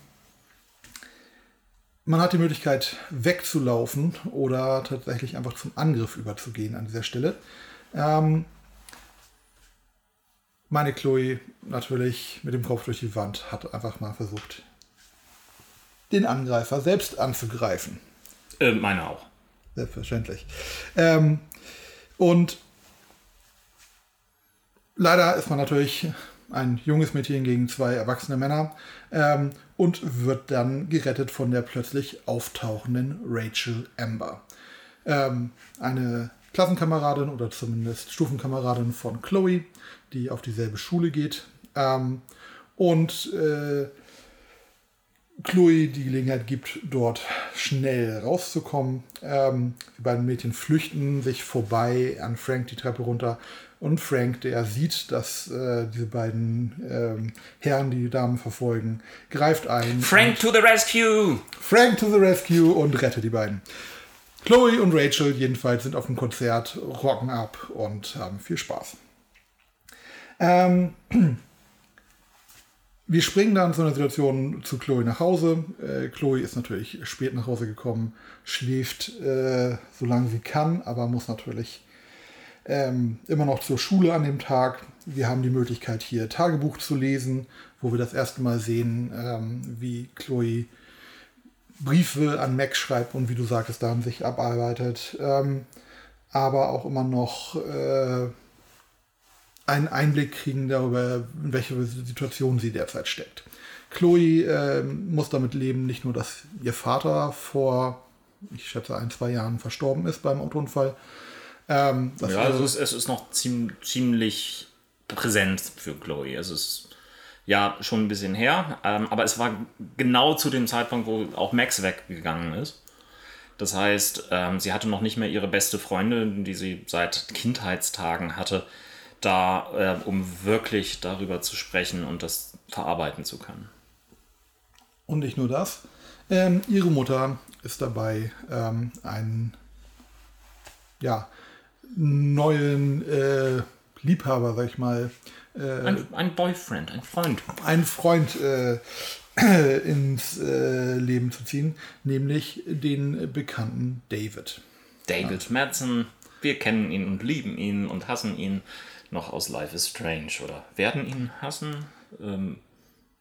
man hat die Möglichkeit wegzulaufen oder tatsächlich einfach zum Angriff überzugehen an dieser Stelle. Ähm, meine Chloe natürlich mit dem Kopf durch die Wand hat einfach mal versucht, den Angreifer selbst anzugreifen. Äh, meine auch. Selbstverständlich. Ähm, und leider ist man natürlich ein junges Mädchen gegen zwei erwachsene Männer ähm, und wird dann gerettet von der plötzlich auftauchenden Rachel Amber. Ähm, eine Klassenkameradin oder zumindest Stufenkameradin von Chloe, die auf dieselbe Schule geht. Ähm, und äh, Chloe die Gelegenheit gibt, dort schnell rauszukommen. Ähm, die beiden Mädchen flüchten sich vorbei an Frank die Treppe runter. Und Frank, der sieht, dass äh, diese beiden ähm, Herren die Damen verfolgen, greift ein. Frank to the rescue! Frank to the rescue und rettet die beiden. Chloe und Rachel jedenfalls sind auf dem Konzert, rocken ab und haben viel Spaß. Ähm, wir springen dann zu einer Situation zu Chloe nach Hause. Äh, Chloe ist natürlich spät nach Hause gekommen, schläft äh, solange sie kann, aber muss natürlich ähm, immer noch zur Schule an dem Tag. Wir haben die Möglichkeit hier Tagebuch zu lesen, wo wir das erste Mal sehen, ähm, wie Chloe Briefe an Mac schreibt und wie du sagtest, daran sich abarbeitet. Ähm, aber auch immer noch äh, einen Einblick kriegen darüber, in welche Situation sie derzeit steckt. Chloe äh, muss damit leben, nicht nur, dass ihr Vater vor, ich schätze, ein, zwei Jahren verstorben ist beim Autounfall. Ähm, ja, also es, es, ist noch ziemlich, ziemlich präsent für Chloe. Es ist ja schon ein bisschen her, ähm, aber es war genau zu dem Zeitpunkt, wo auch Max weggegangen ist. Das heißt, ähm, sie hatte noch nicht mehr ihre beste Freundin, die sie seit Kindheitstagen hatte da, äh, um wirklich darüber zu sprechen und das verarbeiten zu können. Und nicht nur das. Ähm, ihre Mutter ist dabei, ähm, einen ja, neuen äh, Liebhaber, sag ich mal. Äh, ein, ein, Boyfriend, ein Freund. Ein Freund äh, ins äh, Leben zu ziehen, nämlich den bekannten David. David ja. Madsen, wir kennen ihn und lieben ihn und hassen ihn noch aus Life is Strange oder werden ihn hassen. Ähm,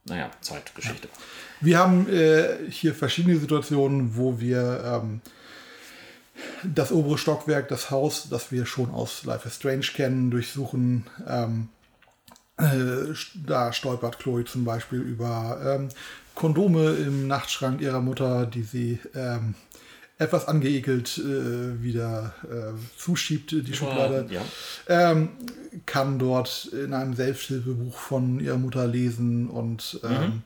naja, Zeitgeschichte. Ja. Wir haben äh, hier verschiedene Situationen, wo wir ähm, das obere Stockwerk, das Haus, das wir schon aus Life is Strange kennen, durchsuchen. Ähm, äh, da stolpert Chloe zum Beispiel über ähm, Kondome im Nachtschrank ihrer Mutter, die sie ähm, etwas angeekelt äh, wieder äh, zuschiebt, die Schublade. Ja. Ähm, kann dort in einem Selbsthilfebuch von ihrer Mutter lesen und ähm, mhm.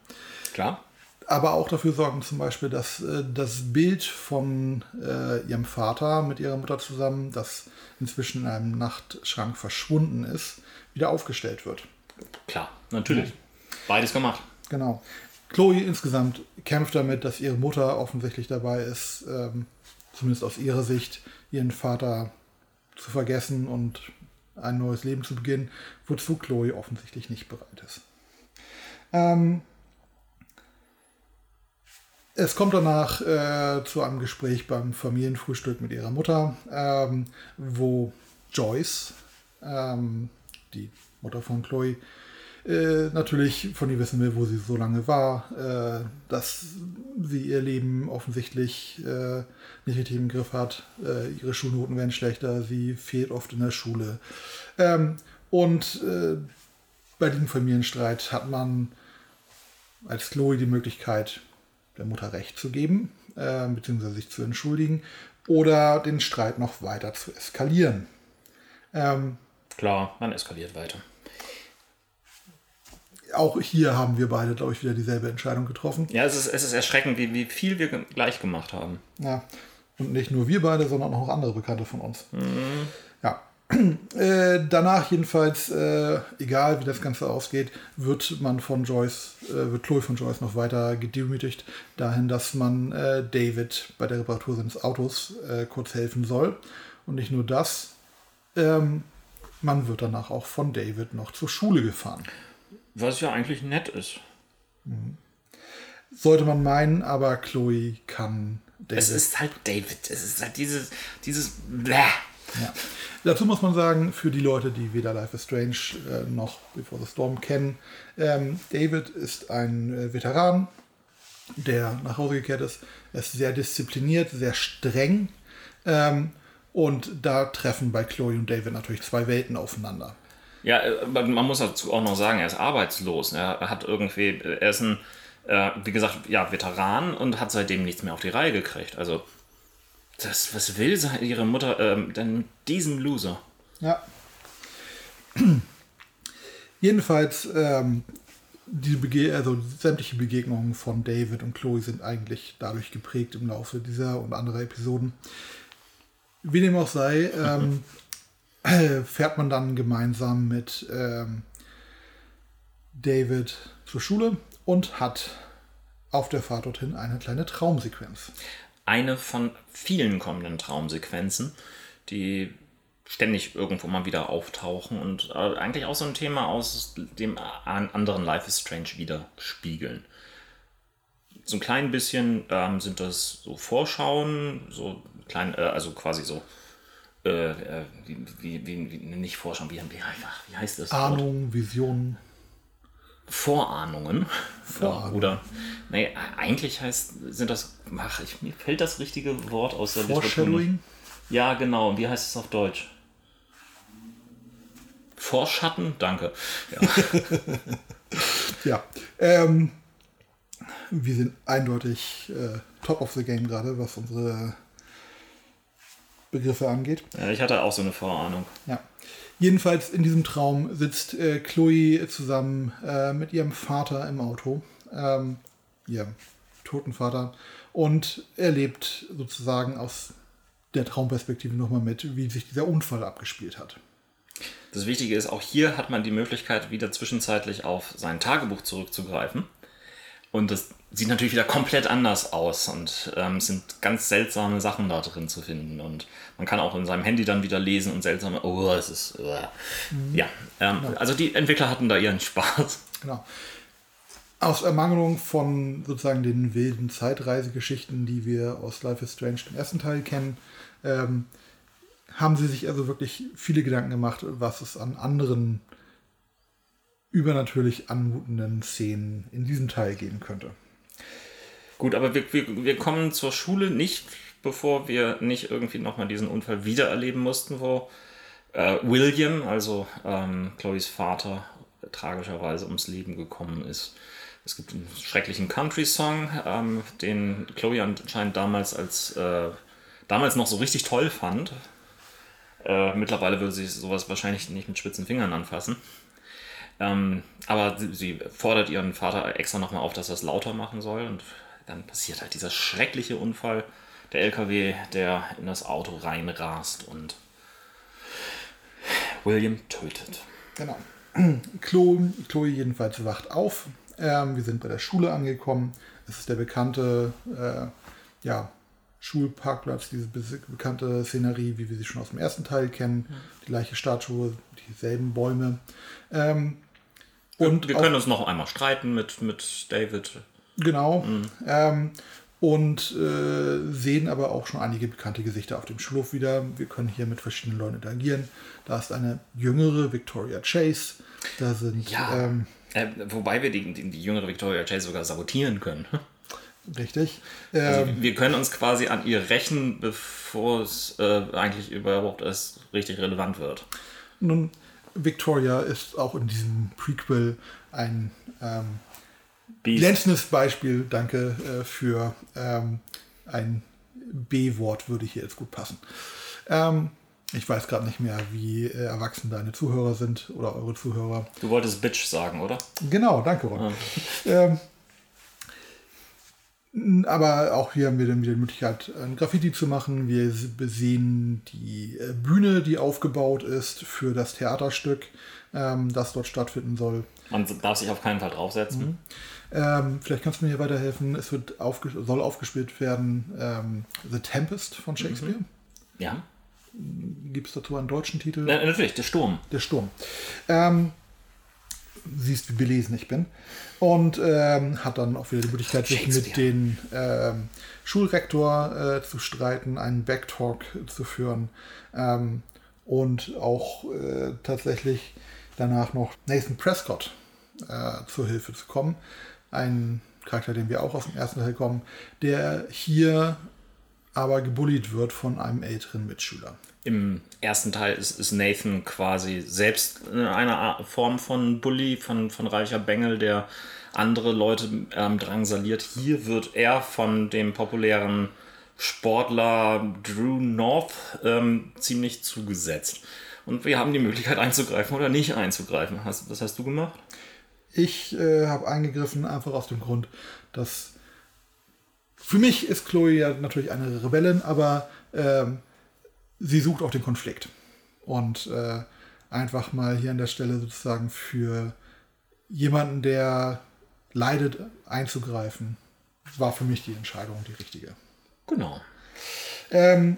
klar. Aber auch dafür sorgen zum Beispiel, dass äh, das Bild von äh, ihrem Vater mit ihrer Mutter zusammen, das inzwischen in einem Nachtschrank verschwunden ist, wieder aufgestellt wird. Klar, natürlich. Beides gemacht. Genau. Chloe insgesamt kämpft damit, dass ihre Mutter offensichtlich dabei ist, ähm, zumindest aus ihrer Sicht, ihren Vater zu vergessen und ein neues Leben zu beginnen, wozu Chloe offensichtlich nicht bereit ist. Ähm, es kommt danach äh, zu einem Gespräch beim Familienfrühstück mit ihrer Mutter, ähm, wo Joyce, ähm, die Mutter von Chloe, äh, natürlich von ihr wissen will, wo sie so lange war, äh, dass sie ihr Leben offensichtlich äh, nicht richtig im Griff hat. Äh, ihre Schulnoten werden schlechter, sie fehlt oft in der Schule. Ähm, und äh, bei diesem Familienstreit hat man als Chloe die Möglichkeit, der Mutter Recht zu geben, beziehungsweise sich zu entschuldigen oder den Streit noch weiter zu eskalieren. Ähm, Klar, man eskaliert weiter auch hier haben wir beide, glaube ich, wieder dieselbe Entscheidung getroffen. Ja, es ist, es ist erschreckend, wie, wie viel wir gleich gemacht haben. Ja, und nicht nur wir beide, sondern auch andere Bekannte von uns. Mhm. Äh, danach jedenfalls, äh, egal wie das Ganze ausgeht, wird man von Joyce, äh, wird Chloe von Joyce noch weiter gedemütigt, dahin, dass man äh, David bei der Reparatur seines Autos äh, kurz helfen soll. Und nicht nur das, ähm, man wird danach auch von David noch zur Schule gefahren. Was ja eigentlich nett ist. Mhm. Sollte man meinen, aber Chloe kann David. Es ist halt David. Es ist halt dieses, dieses Bläh. Ja. Dazu muss man sagen, für die Leute, die weder Life is Strange äh, noch Before the Storm kennen, ähm, David ist ein äh, Veteran, der nach Hause gekehrt ist. Er ist sehr diszipliniert, sehr streng Ähm, und da treffen bei Chloe und David natürlich zwei Welten aufeinander. Ja, äh, man muss dazu auch noch sagen, er ist arbeitslos. Er hat irgendwie, er ist ein, äh, wie gesagt, ja, Veteran und hat seitdem nichts mehr auf die Reihe gekriegt. Also, das, was will ihre Mutter ähm, denn diesen Loser? Ja. Jedenfalls, ähm, die Bege also sämtliche Begegnungen von David und Chloe sind eigentlich dadurch geprägt im Laufe dieser und anderer Episoden. Wie dem auch sei, ähm, fährt man dann gemeinsam mit ähm, David zur Schule und hat auf der Fahrt dorthin eine kleine Traumsequenz. Eine von vielen kommenden Traumsequenzen, die ständig irgendwo mal wieder auftauchen und äh, eigentlich auch so ein Thema aus dem anderen Life is Strange widerspiegeln. So ein klein bisschen ähm, sind das so Vorschauen, so klein, äh, also quasi so äh, äh wie, wie, wie, nicht Vorschauen, wie, wie, heißt das? Ahnung, Visionen. Vorahnungen. Vorahnungen. Oder, nee, eigentlich heißt, sind das, ach, ich, mir fällt das richtige Wort aus der Foreshadowing? Ja, genau. Wie heißt es auf Deutsch? Vorschatten? Danke. Ja. ja. Ähm, wir sind eindeutig äh, top of the game gerade, was unsere Begriffe angeht. Ja, ich hatte auch so eine Vorahnung. Ja. Jedenfalls in diesem Traum sitzt äh, Chloe zusammen äh, mit ihrem Vater im Auto, ähm, ihrem toten Vater, und erlebt sozusagen aus der Traumperspektive nochmal mit, wie sich dieser Unfall abgespielt hat. Das Wichtige ist, auch hier hat man die Möglichkeit, wieder zwischenzeitlich auf sein Tagebuch zurückzugreifen. Und das sieht natürlich wieder komplett anders aus und ähm, sind ganz seltsame Sachen da drin zu finden. Und man kann auch in seinem Handy dann wieder lesen und seltsame, oh, es ist, uh. mhm. ja. Ähm, genau. Also die Entwickler hatten da ihren Spaß. Genau. Aus Ermangelung von sozusagen den wilden Zeitreisegeschichten, die wir aus Life is Strange, dem ersten Teil kennen, ähm, haben sie sich also wirklich viele Gedanken gemacht, was es an anderen übernatürlich anmutenden Szenen in diesem Teil geben könnte. Gut, aber wir, wir, wir kommen zur Schule nicht, bevor wir nicht irgendwie nochmal diesen Unfall wiedererleben mussten, wo äh, William, also ähm, Chloes Vater, tragischerweise ums Leben gekommen ist. Es gibt einen schrecklichen Country-Song, ähm, den Chloe anscheinend damals als äh, damals noch so richtig toll fand. Äh, mittlerweile würde sie sowas wahrscheinlich nicht mit spitzen Fingern anfassen. Ähm, aber sie, sie, fordert ihren Vater extra nochmal auf, dass er es lauter machen soll. Und dann passiert halt dieser schreckliche Unfall. Der LKW, der in das Auto reinrast und William tötet. Genau. Chloe, Chloe jedenfalls wacht auf. Ähm, wir sind bei der Schule angekommen. Es ist der bekannte äh, ja, Schulparkplatz, diese bekannte Szenerie, wie wir sie schon aus dem ersten Teil kennen. Die gleiche Statue, dieselben Bäume. Ähm, und wir können uns noch einmal streiten mit, mit David. Genau. Mhm. Ähm, und äh, sehen aber auch schon einige bekannte Gesichter auf dem Schulhof wieder. Wir können hier mit verschiedenen Leuten interagieren. Da ist eine jüngere Victoria Chase. Da sind. Ja. Ähm, äh, wobei wir die, die, die, jüngere Victoria Chase sogar sabotieren können. Richtig. Also ähm, wir können uns quasi an ihr rächen, bevor es äh, eigentlich überhaupt erst richtig relevant wird. Nun, Victoria ist auch in diesem Prequel ein ähm, glänzendes Beispiel, danke äh, für ähm, ein B-Wort, würde hier jetzt gut passen. Ähm, ich weiß gerade nicht mehr, wie äh, erwachsen deine Zuhörer sind oder eure Zuhörer. Du wolltest Bitch sagen, oder? Genau, danke, Ron. Ja. Ähm, aber auch hier haben wir dann wieder die Möglichkeit, ein Graffiti zu machen. Wir sehen die äh, Bühne, die aufgebaut ist für das Theaterstück, ähm, das dort stattfinden soll. Man darf sich auf keinen Fall draufsetzen. Mhm. Ähm, vielleicht kannst du mir hier weiterhelfen. Es wird aufge soll aufgespielt werden ähm, The Tempest von mhm. Shakespeare. Mhm. Ja. Gibt es dazu einen deutschen Titel? Ja, natürlich, der Sturm. Der Sturm. Ähm, siehst, wie belesen ich bin. Und ähm, hat dann auch wieder die Möglichkeit, sich mit dem ähm, Schulrektor äh, zu streiten, einen Backtalk zu führen ähm, und auch äh, tatsächlich danach noch Nathan Prescott äh, zur Hilfe zu kommen. Ein Charakter, den wir auch aus dem ersten Teil kommen, der hier aber gebullied wird von einem älteren Mitschüler. Im ersten Teil ist, ist Nathan quasi selbst eine Art- Form von Bully, von, von reicher Bengel, der andere Leute ähm, drangsaliert. Hier wird er von dem populären Sportler Drew North ähm, ziemlich zugesetzt. Und wir haben die Möglichkeit einzugreifen oder nicht einzugreifen. Hast, was hast du gemacht? Ich äh, habe eingegriffen, einfach aus dem Grund, dass für mich ist Chloe ja natürlich eine Rebellin, aber ähm, sie sucht auch den Konflikt. Und äh, einfach mal hier an der Stelle sozusagen für jemanden, der leidet, einzugreifen, war für mich die Entscheidung die richtige. Genau. Ähm,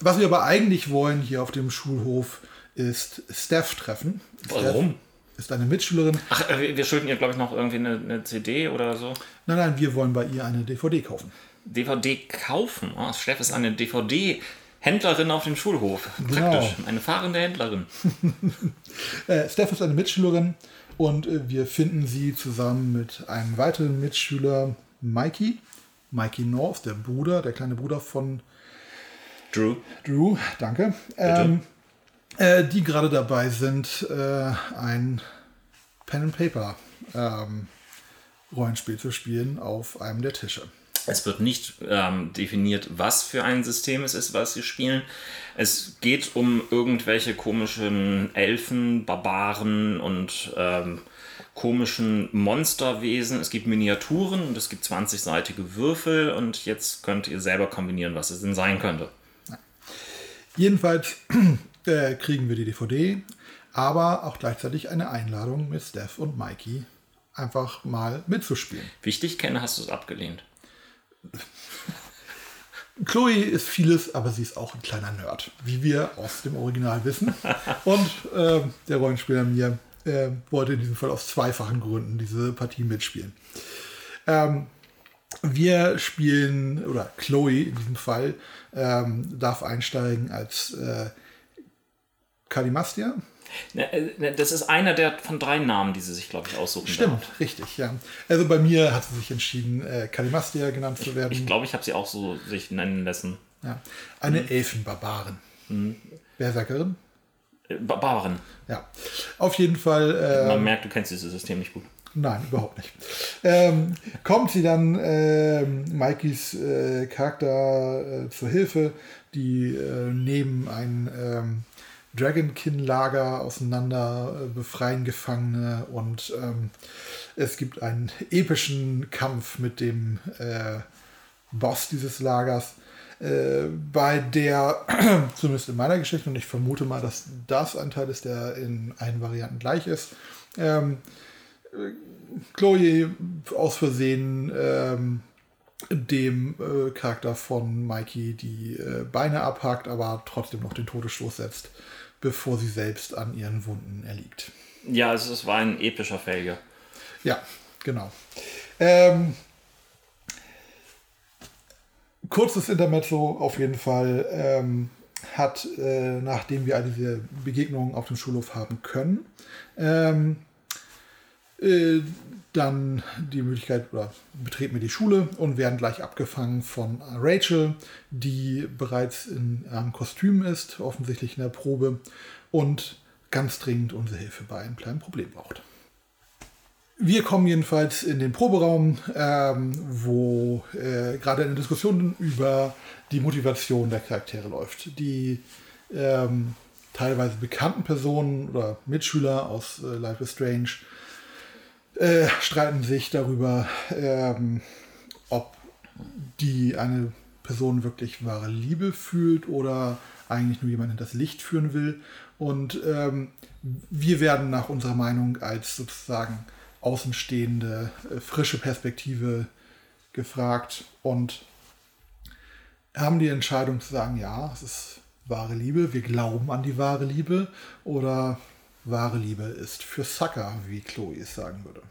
was wir aber eigentlich wollen hier auf dem Schulhof ist Steph treffen. Warum? Steph ist eine Mitschülerin. Ach, äh, wir- schulden ihr, glaube ich, noch irgendwie eine, eine CD oder so. Nein, nein, wir wollen bei ihr eine DVD kaufen. DVD kaufen. Oh, Steff ist eine DVD-Händlerin auf dem Schulhof. Praktisch. Eine fahrende Händlerin. Äh, Steph ist eine Mitschülerin und äh, wir finden sie zusammen mit einem weiteren Mitschüler, Mikey. Mikey North, der Bruder, der kleine Bruder von Drew. Drew, danke. Ähm, äh, die gerade dabei sind, äh, ein Pen and Paper ähm, Rollenspiel zu spielen auf einem der Tische. Es wird nicht ähm, definiert, was für ein System es ist, was sie spielen. Es geht um irgendwelche komischen Elfen, Barbaren und ähm, komischen Monsterwesen. Es gibt Miniaturen und es gibt 20-seitige Würfel und jetzt könnt ihr selber kombinieren, was es denn sein könnte. Jedenfalls äh, kriegen wir die DVD, aber auch gleichzeitig eine Einladung mit Steph und Mikey einfach mal mitzuspielen. Wichtig, kenne, hast du es abgelehnt. Chloe ist vieles, aber sie ist auch ein kleiner Nerd, wie wir aus dem Original wissen. Und äh, der Rollenspieler mir äh, wollte in diesem Fall aus zweifachen Gründen diese Partie mitspielen. Ähm, wir spielen, oder Chloe in diesem Fall, ähm, darf einsteigen als äh, Kalimastia. Äh, Das ist einer der von drei Namen, die sie sich, glaube ich, aussuchen Stimmt, darf. richtig, ja. Also bei mir hat sie sich entschieden, äh, Kalimastia genannt zu werden. Ich glaube, ich habe sie auch so sich nennen lassen. ja. Eine Elfenbarbarin. Berserkerin? Äh, Barbaren. Ja. Auf jeden Fall. Äh, Man merkt, du kennst dieses System nicht gut. Nein, überhaupt nicht. Ähm, kommt sie dann ähm, Mikeys äh, Charakter äh, zur Hilfe, die äh, nehmen ein ähm, Dragonkin-Lager auseinander, äh, befreien Gefangene und ähm, es gibt einen epischen Kampf mit dem äh, Boss dieses Lagers, äh, bei der, zumindest in meiner Geschichte, und ich vermute mal, dass das ein Teil ist, der in allen Varianten gleich ist, ähm, Chloe aus Versehen ähm, dem äh, Charakter von Mikey die äh, Beine abhackt, aber trotzdem noch den Todesstoß setzt, bevor sie selbst an ihren Wunden erliegt. Ja, es, es war ein epischer Failure. Ja, genau. Ähm, kurzes Intermezzo auf jeden Fall ähm, hat, äh, nachdem wir all diese Begegnungen auf dem Schulhof haben können, ähm, äh, dann die Möglichkeit, oder betreten wir die Schule und werden gleich abgefangen von Rachel, die bereits in einem Kostüm ist, offensichtlich in der Probe, und ganz dringend unsere Hilfe bei einem kleinen Problem braucht. Wir kommen jedenfalls in den Proberaum, ähm, wo äh, gerade eine Diskussion über die Motivation der Charaktere läuft. Die ähm, teilweise bekannten Personen oder Mitschüler aus äh, Life is Strange äh, streiten sich darüber, ähm, ob die eine Person wirklich wahre Liebe fühlt oder eigentlich nur jemanden in das Licht führen will. Und ähm, wir werden nach unserer Meinung als sozusagen außenstehende, äh, frische Perspektive gefragt und haben die Entscheidung zu sagen, ja, es ist wahre Liebe, wir glauben an die wahre Liebe oder wahre Liebe ist für Sucker, wie Chloe es sagen würde.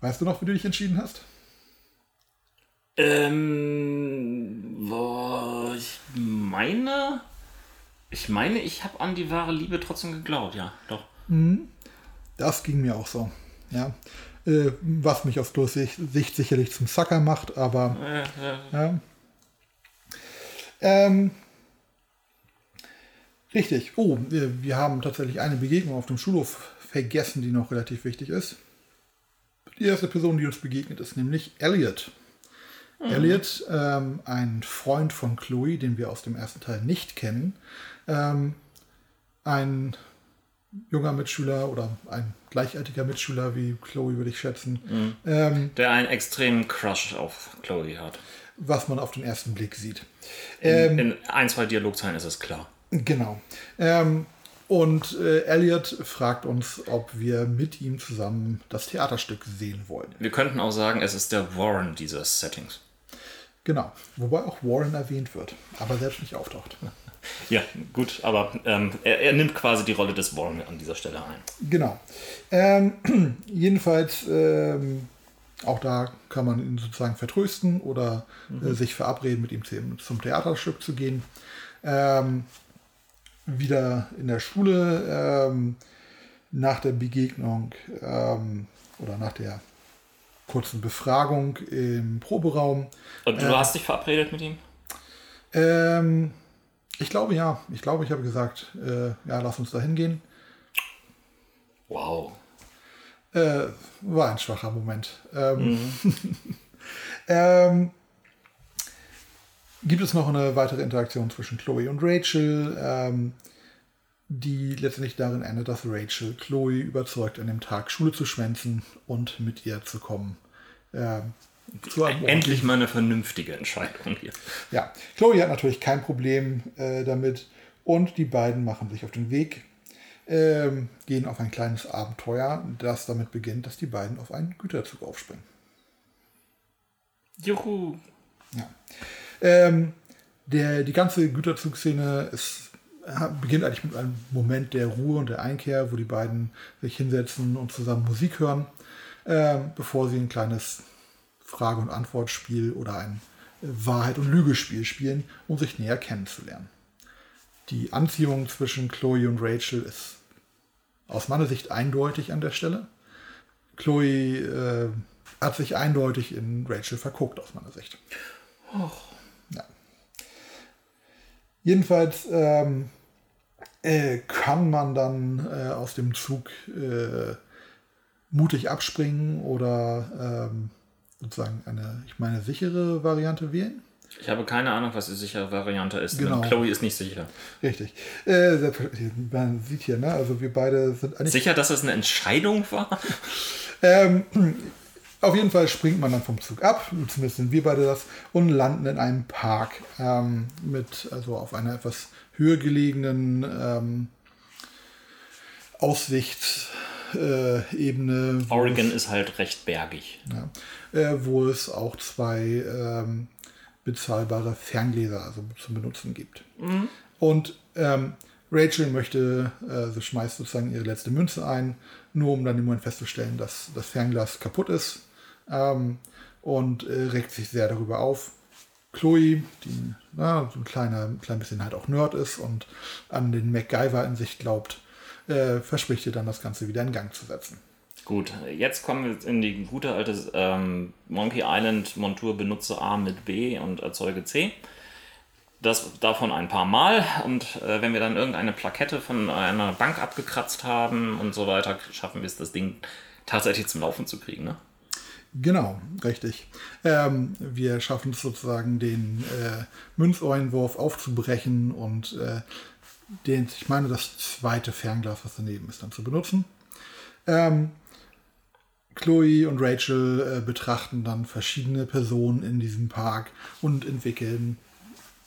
weißt du noch, wie du dich entschieden hast? Ähm, boah, ich meine, ich meine, ich habe an die wahre Liebe trotzdem geglaubt, ja, doch. Das ging mir auch so. Ja. Äh, was mich aus Chloes Sicht Sicht sicherlich zum Sucker macht, aber Äh, äh, ja, Ähm, richtig. Oh, wir, wir haben tatsächlich eine Begegnung auf dem Schulhof vergessen, die noch relativ wichtig ist. Die erste Person, die uns begegnet, ist nämlich Elliot. Mhm. Elliot, ähm, ein Freund von Chloe, den wir aus dem ersten Teil nicht kennen. Ähm, ein junger Mitschüler oder ein gleichaltiger Mitschüler wie Chloe, würde ich schätzen. Mhm. Ähm, Der einen extremen Crush auf Chloe hat. Was man auf den ersten Blick sieht. In, ähm, in ein, zwei Dialogzeilen ist es klar. Genau. Ähm, und äh, Elliot fragt uns, ob wir mit ihm zusammen das Theaterstück sehen wollen. Wir könnten auch sagen, es ist der Warren dieses Settings. Genau, wobei auch Warren erwähnt wird, aber selbst nicht auftaucht. Ja, gut, aber ähm, er, er, nimmt quasi die Rolle des Warren an dieser Stelle ein. Genau. Ähm, jedenfalls, ähm, auch da kann man ihn sozusagen vertrösten oder mhm. äh, sich verabreden, mit ihm zum, zum Theaterstück zu gehen. Wieder in der Schule ähm, nach der Begegnung ähm, oder nach der kurzen Befragung im Proberaum. Und du äh, hast dich verabredet mit ihm? Ähm, ich glaube ja. Ich glaube, ich habe gesagt, äh, ja, lass uns da hingehen. Wow. Äh, war ein schwacher Moment. Ähm, mhm. ähm, gibt es noch eine weitere Interaktion zwischen Chloe und Rachel, ähm, die letztendlich darin endet, dass Rachel Chloe überzeugt, an dem Tag Schule zu schwänzen und mit ihr zu kommen. Ähm, zu Endlich mal eine vernünftige Entscheidung hier. Ja, Chloe hat natürlich kein Problem äh, damit und die beiden machen sich auf den Weg, ähm, gehen auf ein kleines Abenteuer, das damit beginnt, dass die beiden auf einen Güterzug aufspringen. Juhu! Ja. Ähm, der, die ganze Güterzugszene ist, beginnt eigentlich mit einem Moment der Ruhe und der Einkehr, wo die beiden sich hinsetzen und zusammen Musik hören, äh, bevor sie ein kleines Frage- und Antwortspiel oder ein Wahrheit- und Lügespiel spielen, um sich näher kennenzulernen. Die Anziehung zwischen Chloe und Rachel ist aus meiner Sicht eindeutig an der Stelle. Chloe äh, hat sich eindeutig in Rachel verguckt, aus meiner Sicht. Och. Jedenfalls ähm, äh, kann man dann äh, aus dem Zug äh, mutig abspringen oder ähm, sozusagen eine, ich meine, sichere Variante wählen. Ich habe keine Ahnung, was die sichere Variante ist. Genau. Chloe ist nicht sicher. Richtig. Äh, man sieht hier, ne? Also wir beide sind eigentlich. Sicher, dass es eine Entscheidung war? ähm, auf jeden Fall springt man dann vom Zug ab, zumindest sind wir beide das, und landen in einem Park ähm, mit, also auf einer etwas höher gelegenen ähm, Aussichtsebene. Äh, Oregon ist halt recht bergig. Ja, äh, wo es auch zwei ähm, bezahlbare Ferngläser also zum Benutzen gibt. Mhm. Und ähm, Rachel möchte, äh, sie schmeißt sozusagen ihre letzte Münze ein, nur um dann im Moment festzustellen, dass das Fernglas kaputt ist ähm, und äh, regt sich sehr darüber auf. Chloe, die na, so ein kleiner, klein bisschen halt auch Nerd ist und an den MacGyver in sich glaubt, äh, verspricht ihr dann das Ganze wieder in Gang zu setzen. Gut, jetzt kommen wir in die gute alte ähm, Monkey Island Montur benutze A mit B und erzeuge C. Das davon ein paar Mal und äh, wenn wir dann irgendeine Plakette von einer Bank abgekratzt haben und so weiter, schaffen wir es, das Ding tatsächlich zum Laufen zu kriegen. Ne? Genau, richtig. Ähm, wir schaffen es sozusagen, den äh, Münzeulenwurf aufzubrechen und äh, den, ich meine, das zweite Fernglas, was daneben ist, dann zu benutzen. Ähm, Chloe und Rachel äh, betrachten dann verschiedene Personen in diesem Park und entwickeln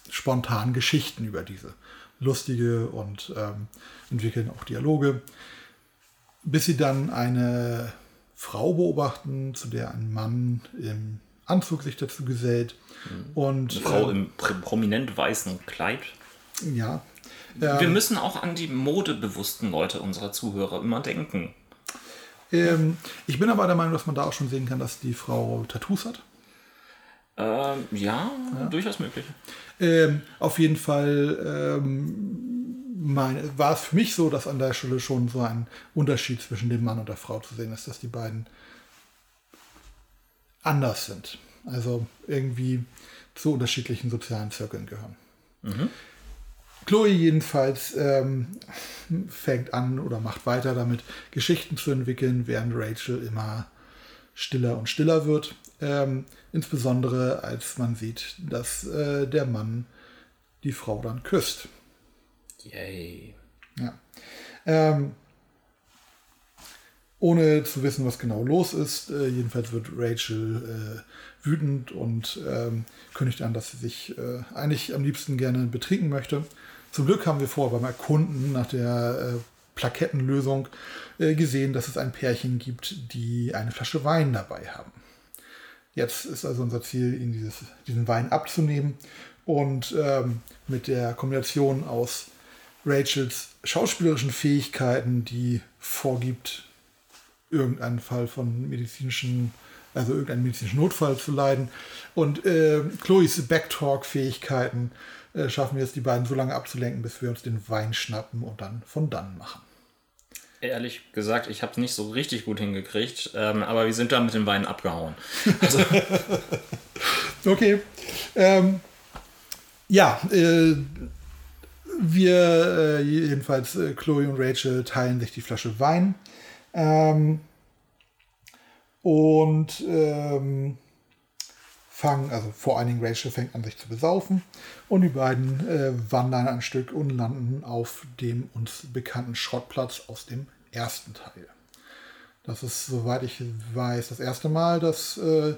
spontan Geschichten über diese. Lustige und ähm, entwickeln auch Dialoge, bis sie dann eine Frau beobachten, zu der ein Mann im Anzug sich dazu gesellt. Mhm. Und, Eine Frau äh, im prominent weißen Kleid. Ja. Wir ähm, müssen auch an die modebewussten Leute unserer Zuhörer immer denken. Ähm, ich bin aber der Meinung, dass man da auch schon sehen kann, dass die Frau Tattoos hat. Ähm, ja, ja, durchaus möglich. Ähm, auf jeden Fall ähm, mein, war es für mich so, dass an der Stelle schon so ein Unterschied zwischen dem Mann und der Frau zu sehen ist, dass die beiden anders sind. Also irgendwie zu unterschiedlichen sozialen Zirkeln gehören. Chloe jedenfalls ähm, fängt an oder macht weiter damit, Geschichten zu entwickeln, während Rachel immer stiller und stiller wird. Ähm, insbesondere als man sieht, dass äh, der Mann die Frau dann küsst. Yay. Ja. Ähm, ohne zu wissen, was genau los ist. Äh, jedenfalls wird Rachel äh, wütend und ähm, kündigt an, dass sie sich äh, eigentlich am liebsten gerne betrinken möchte. Zum Glück haben wir vorher beim Erkunden nach der äh, Plakettenlösung äh, gesehen, dass es ein Pärchen gibt, die eine Flasche Wein dabei haben. Jetzt ist also unser Ziel, ihnen dieses, diesen Wein abzunehmen und ähm, mit der Kombination aus Rachels schauspielerischen Fähigkeiten, die vorgibt, irgendeinen Fall von medizinischen, also irgendeinen medizinischen Notfall zu leiden. Und äh, Chloes Backtalk-Fähigkeiten äh, schaffen wir es, die beiden so lange abzulenken, bis wir uns den Wein schnappen und dann von dann machen. Ehrlich gesagt, ich habe es nicht so richtig gut hingekriegt, ähm, aber wir sind da mit dem Wein abgehauen. Also, Okay. Ähm, ja, äh, wir äh, jedenfalls, äh, Chloe und Rachel teilen sich die Flasche Wein. Ähm, und ähm, fangen, also vor allen Dingen Rachel fängt an sich zu besaufen und die beiden äh, wandern ein Stück und landen auf dem uns bekannten Schrottplatz aus dem ersten Teil. Das ist, soweit ich weiß, das erste Mal, dass äh,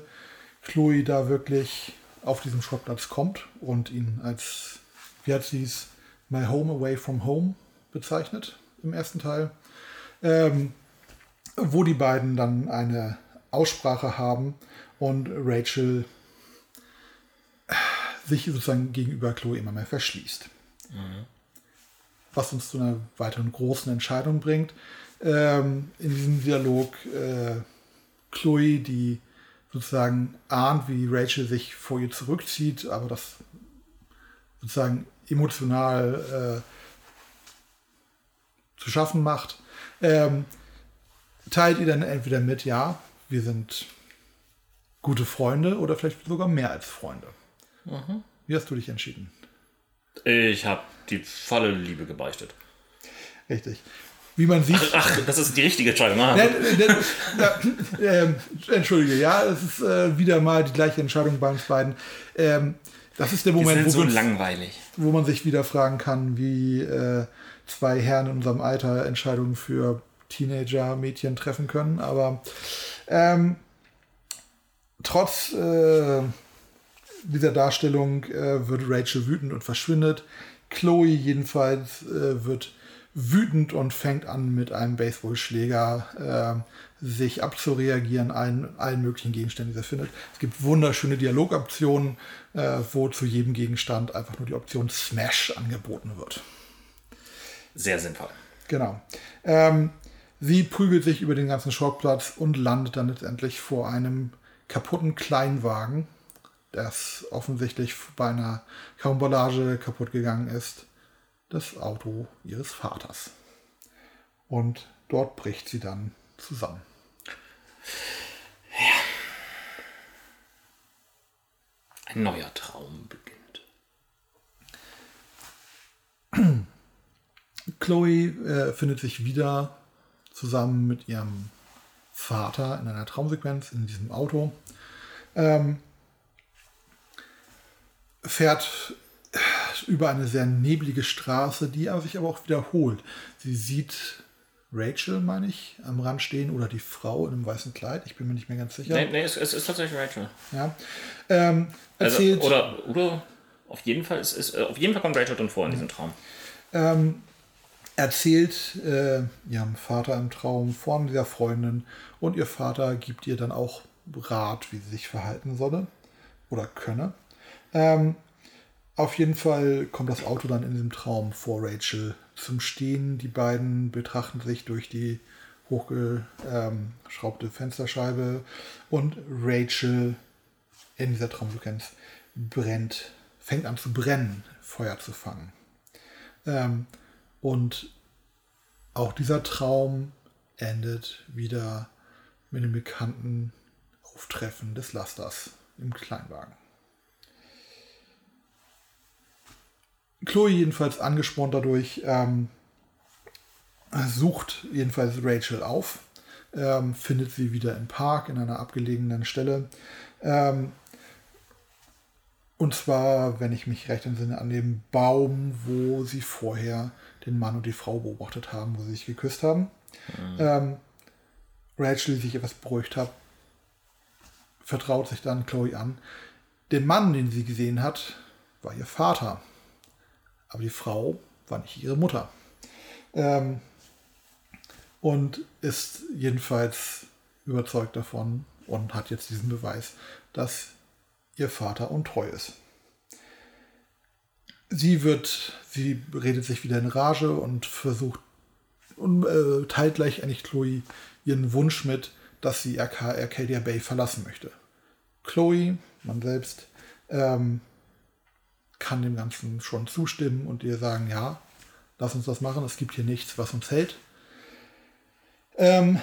Chloe da wirklich auf diesem Schrottplatz kommt und ihn als, wie hat sie es, My Home Away from Home bezeichnet im ersten Teil. Ähm, wo die beiden dann eine Aussprache haben und Rachel sich sozusagen gegenüber Chloe immer mehr verschließt. Was uns zu einer weiteren großen Entscheidung bringt. Ähm, in diesem Dialog äh, Chloe, die sozusagen ahnt, wie Rachel sich vor ihr zurückzieht, aber das sozusagen emotional äh, zu schaffen macht, ähm, teilt ihr dann entweder mit, ja, wir sind gute Freunde oder vielleicht sogar mehr als Freunde. Wie hast du dich entschieden? ich habe die volle Liebe gebeichtet. Richtig. Wie man sieht. Ach, das ist die richtige Entscheidung. Ah. Nein, nein, ja, ähm, Entschuldige, ja, es ist äh, wieder mal die gleiche Entscheidung bei uns beiden. Ähm, das ist der Moment, wo, so wir- langweilig. wo man sich wieder fragen kann, wie äh, zwei Herren in unserem Alter Entscheidungen für Teenager-Mädchen treffen können. Aber ähm, trotz äh, dieser Darstellung äh, wird Rachel wütend und verschwindet. Chloe jedenfalls äh, wird wütend und fängt an, mit einem Baseballschläger äh, sich abzureagieren, allen, allen möglichen Gegenständen, die sie findet. Es gibt wunderschöne Dialogoptionen, äh, wo zu jedem Gegenstand einfach nur die Option Smash angeboten wird. Sehr sinnvoll. Genau. Ähm, sie prügelt sich über den ganzen Schrottplatz und landet dann letztendlich vor einem kaputten Kleinwagen, das offensichtlich bei einer Karambolage kaputt gegangen ist. Das Auto ihres Vaters. Und dort bricht sie dann zusammen. Ein neuer Traum beginnt. Chloe äh, findet sich wieder zusammen mit ihrem Vater in einer Traumsequenz in diesem Auto. Ähm, fährt über eine sehr neblige Straße, die aber sich aber auch wiederholt. Sie sieht Rachel, meine ich, am Rand stehen oder die Frau in einem weißen Kleid. Ich bin mir nicht mehr ganz sicher. Nee, nee, es, es ist tatsächlich Rachel. Ja. Ähm, Also, erzählt, oder, oder auf jeden Fall, es ist, äh, auf jeden Fall kommt Rachel drin vor in diesem Traum. ähm, erzählt äh, ihrem Vater im Traum von dieser Freundin und ihr Vater gibt ihr dann auch Rat, wie sie sich verhalten solle oder könne. Ähm, auf jeden Fall kommt das Auto dann in diesem Traum vor Rachel zum Stehen. Die beiden betrachten sich durch die hochgeschraubte Fensterscheibe und Rachel in dieser Traumsequenz brennt, fängt an zu brennen, Feuer zu fangen. Ähm, und auch dieser Traum endet wieder mit dem bekannten Auftreffen des Lasters im Kleinwagen. Chloe jedenfalls angespornt dadurch, ähm, sucht jedenfalls Rachel auf, ähm, findet sie wieder im Park in einer abgelegenen Stelle. Ähm, und zwar, wenn ich mich recht entsinne, an dem Baum, wo sie vorher den Mann und die Frau beobachtet haben, wo sie sich geküsst haben. Mhm. Ähm, Rachel, die sich etwas beruhigt hat, vertraut sich dann Chloe an. Den Mann, den sie gesehen hat, war ihr Vater. Aber die Frau war nicht ihre Mutter. Ähm, und ist jedenfalls überzeugt davon und hat jetzt diesen Beweis, dass ihr Vater untreu ist. Sie wird, sie redet sich wieder in Rage und versucht und äh, teilt gleich eigentlich Chloe ihren Wunsch mit, dass sie Arcadia Bay verlassen möchte. Chloe, man selbst, ähm, kann dem Ganzen schon zustimmen und ihr sagen, ja, lass uns das machen, es gibt hier nichts, was uns hält. Ähm,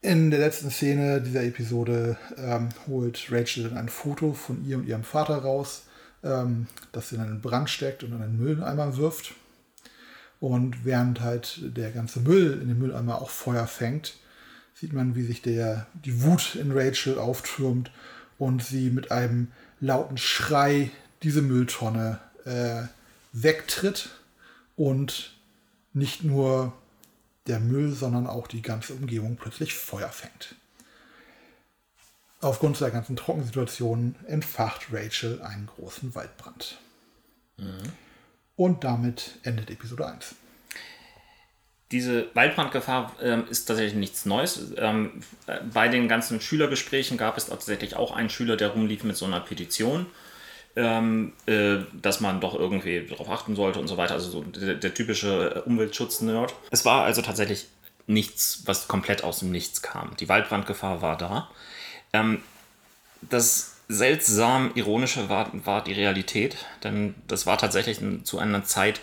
in der letzten Szene dieser Episode ähm, holt Rachel dann ein Foto von ihr und ihrem Vater raus, ähm, das in einen Brand steckt und in einen Mülleimer wirft. Und während halt der ganze Müll in dem Mülleimer auch Feuer fängt, sieht man, wie sich der, die Wut in Rachel auftürmt und sie mit einem lauten Schrei diese Mülltonne äh, wegtritt und nicht nur der Müll, sondern auch die ganze Umgebung plötzlich Feuer fängt. Aufgrund der ganzen Trockensituation entfacht Rachel einen großen Waldbrand. Mhm. Und damit endet Episode 1 diese Waldbrandgefahr ähm, ist tatsächlich nichts Neues. Ähm, bei den ganzen Schülergesprächen gab es tatsächlich auch einen Schüler, der rumlief mit so einer Petition, ähm, äh, dass man doch irgendwie darauf achten sollte und so weiter. Also so der, der typische Umweltschutz-Nerd. Es war also tatsächlich nichts, was komplett aus dem Nichts kam. Die Waldbrandgefahr war da. Ähm, das seltsam ironische war, war die Realität, denn das war tatsächlich zu einer Zeit,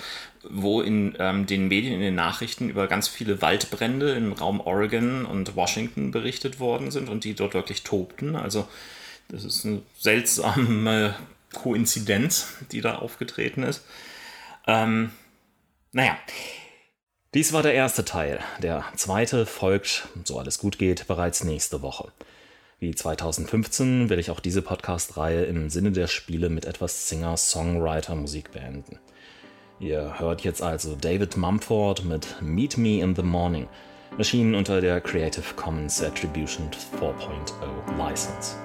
wo in ähm, den Medien, in den Nachrichten über ganz viele Waldbrände im Raum Oregon und Washington berichtet worden sind und die dort wirklich tobten. Also das ist eine seltsame Koinzidenz, die da aufgetreten ist. Ähm, naja. Dies war der erste Teil. Der zweite folgt, so alles gut geht, bereits nächste Woche. Wie 2015 will ich auch diese Podcast-Reihe im Sinne der Spiele mit etwas Singer-Songwriter-Musik beenden. Ihr hört jetzt also David Mumford mit Meet Me in the Morning, erschienen unter der Creative Commons Attribution 4.0 License.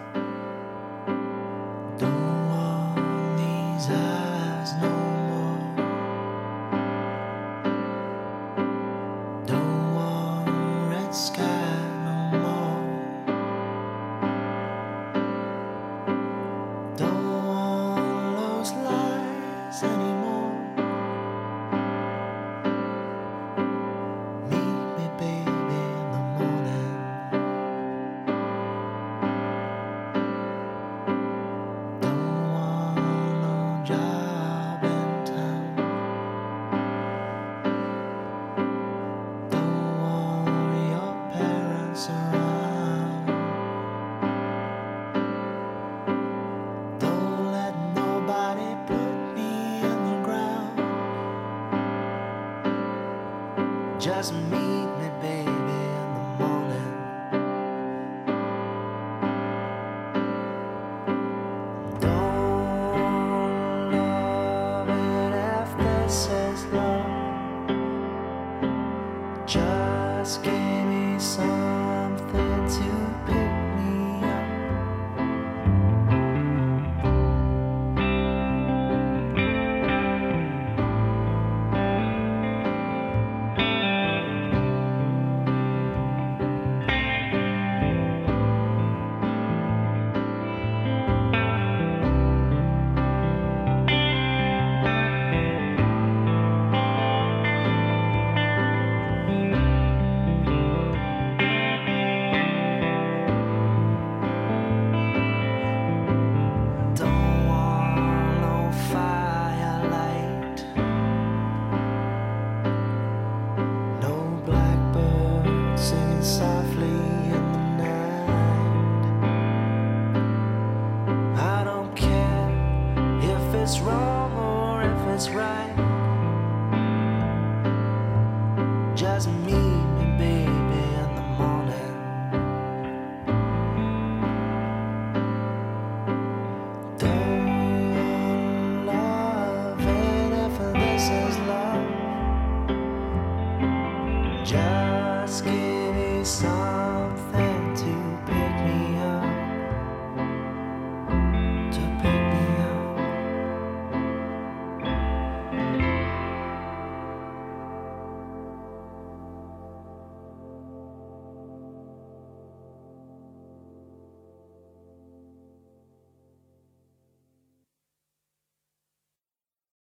me.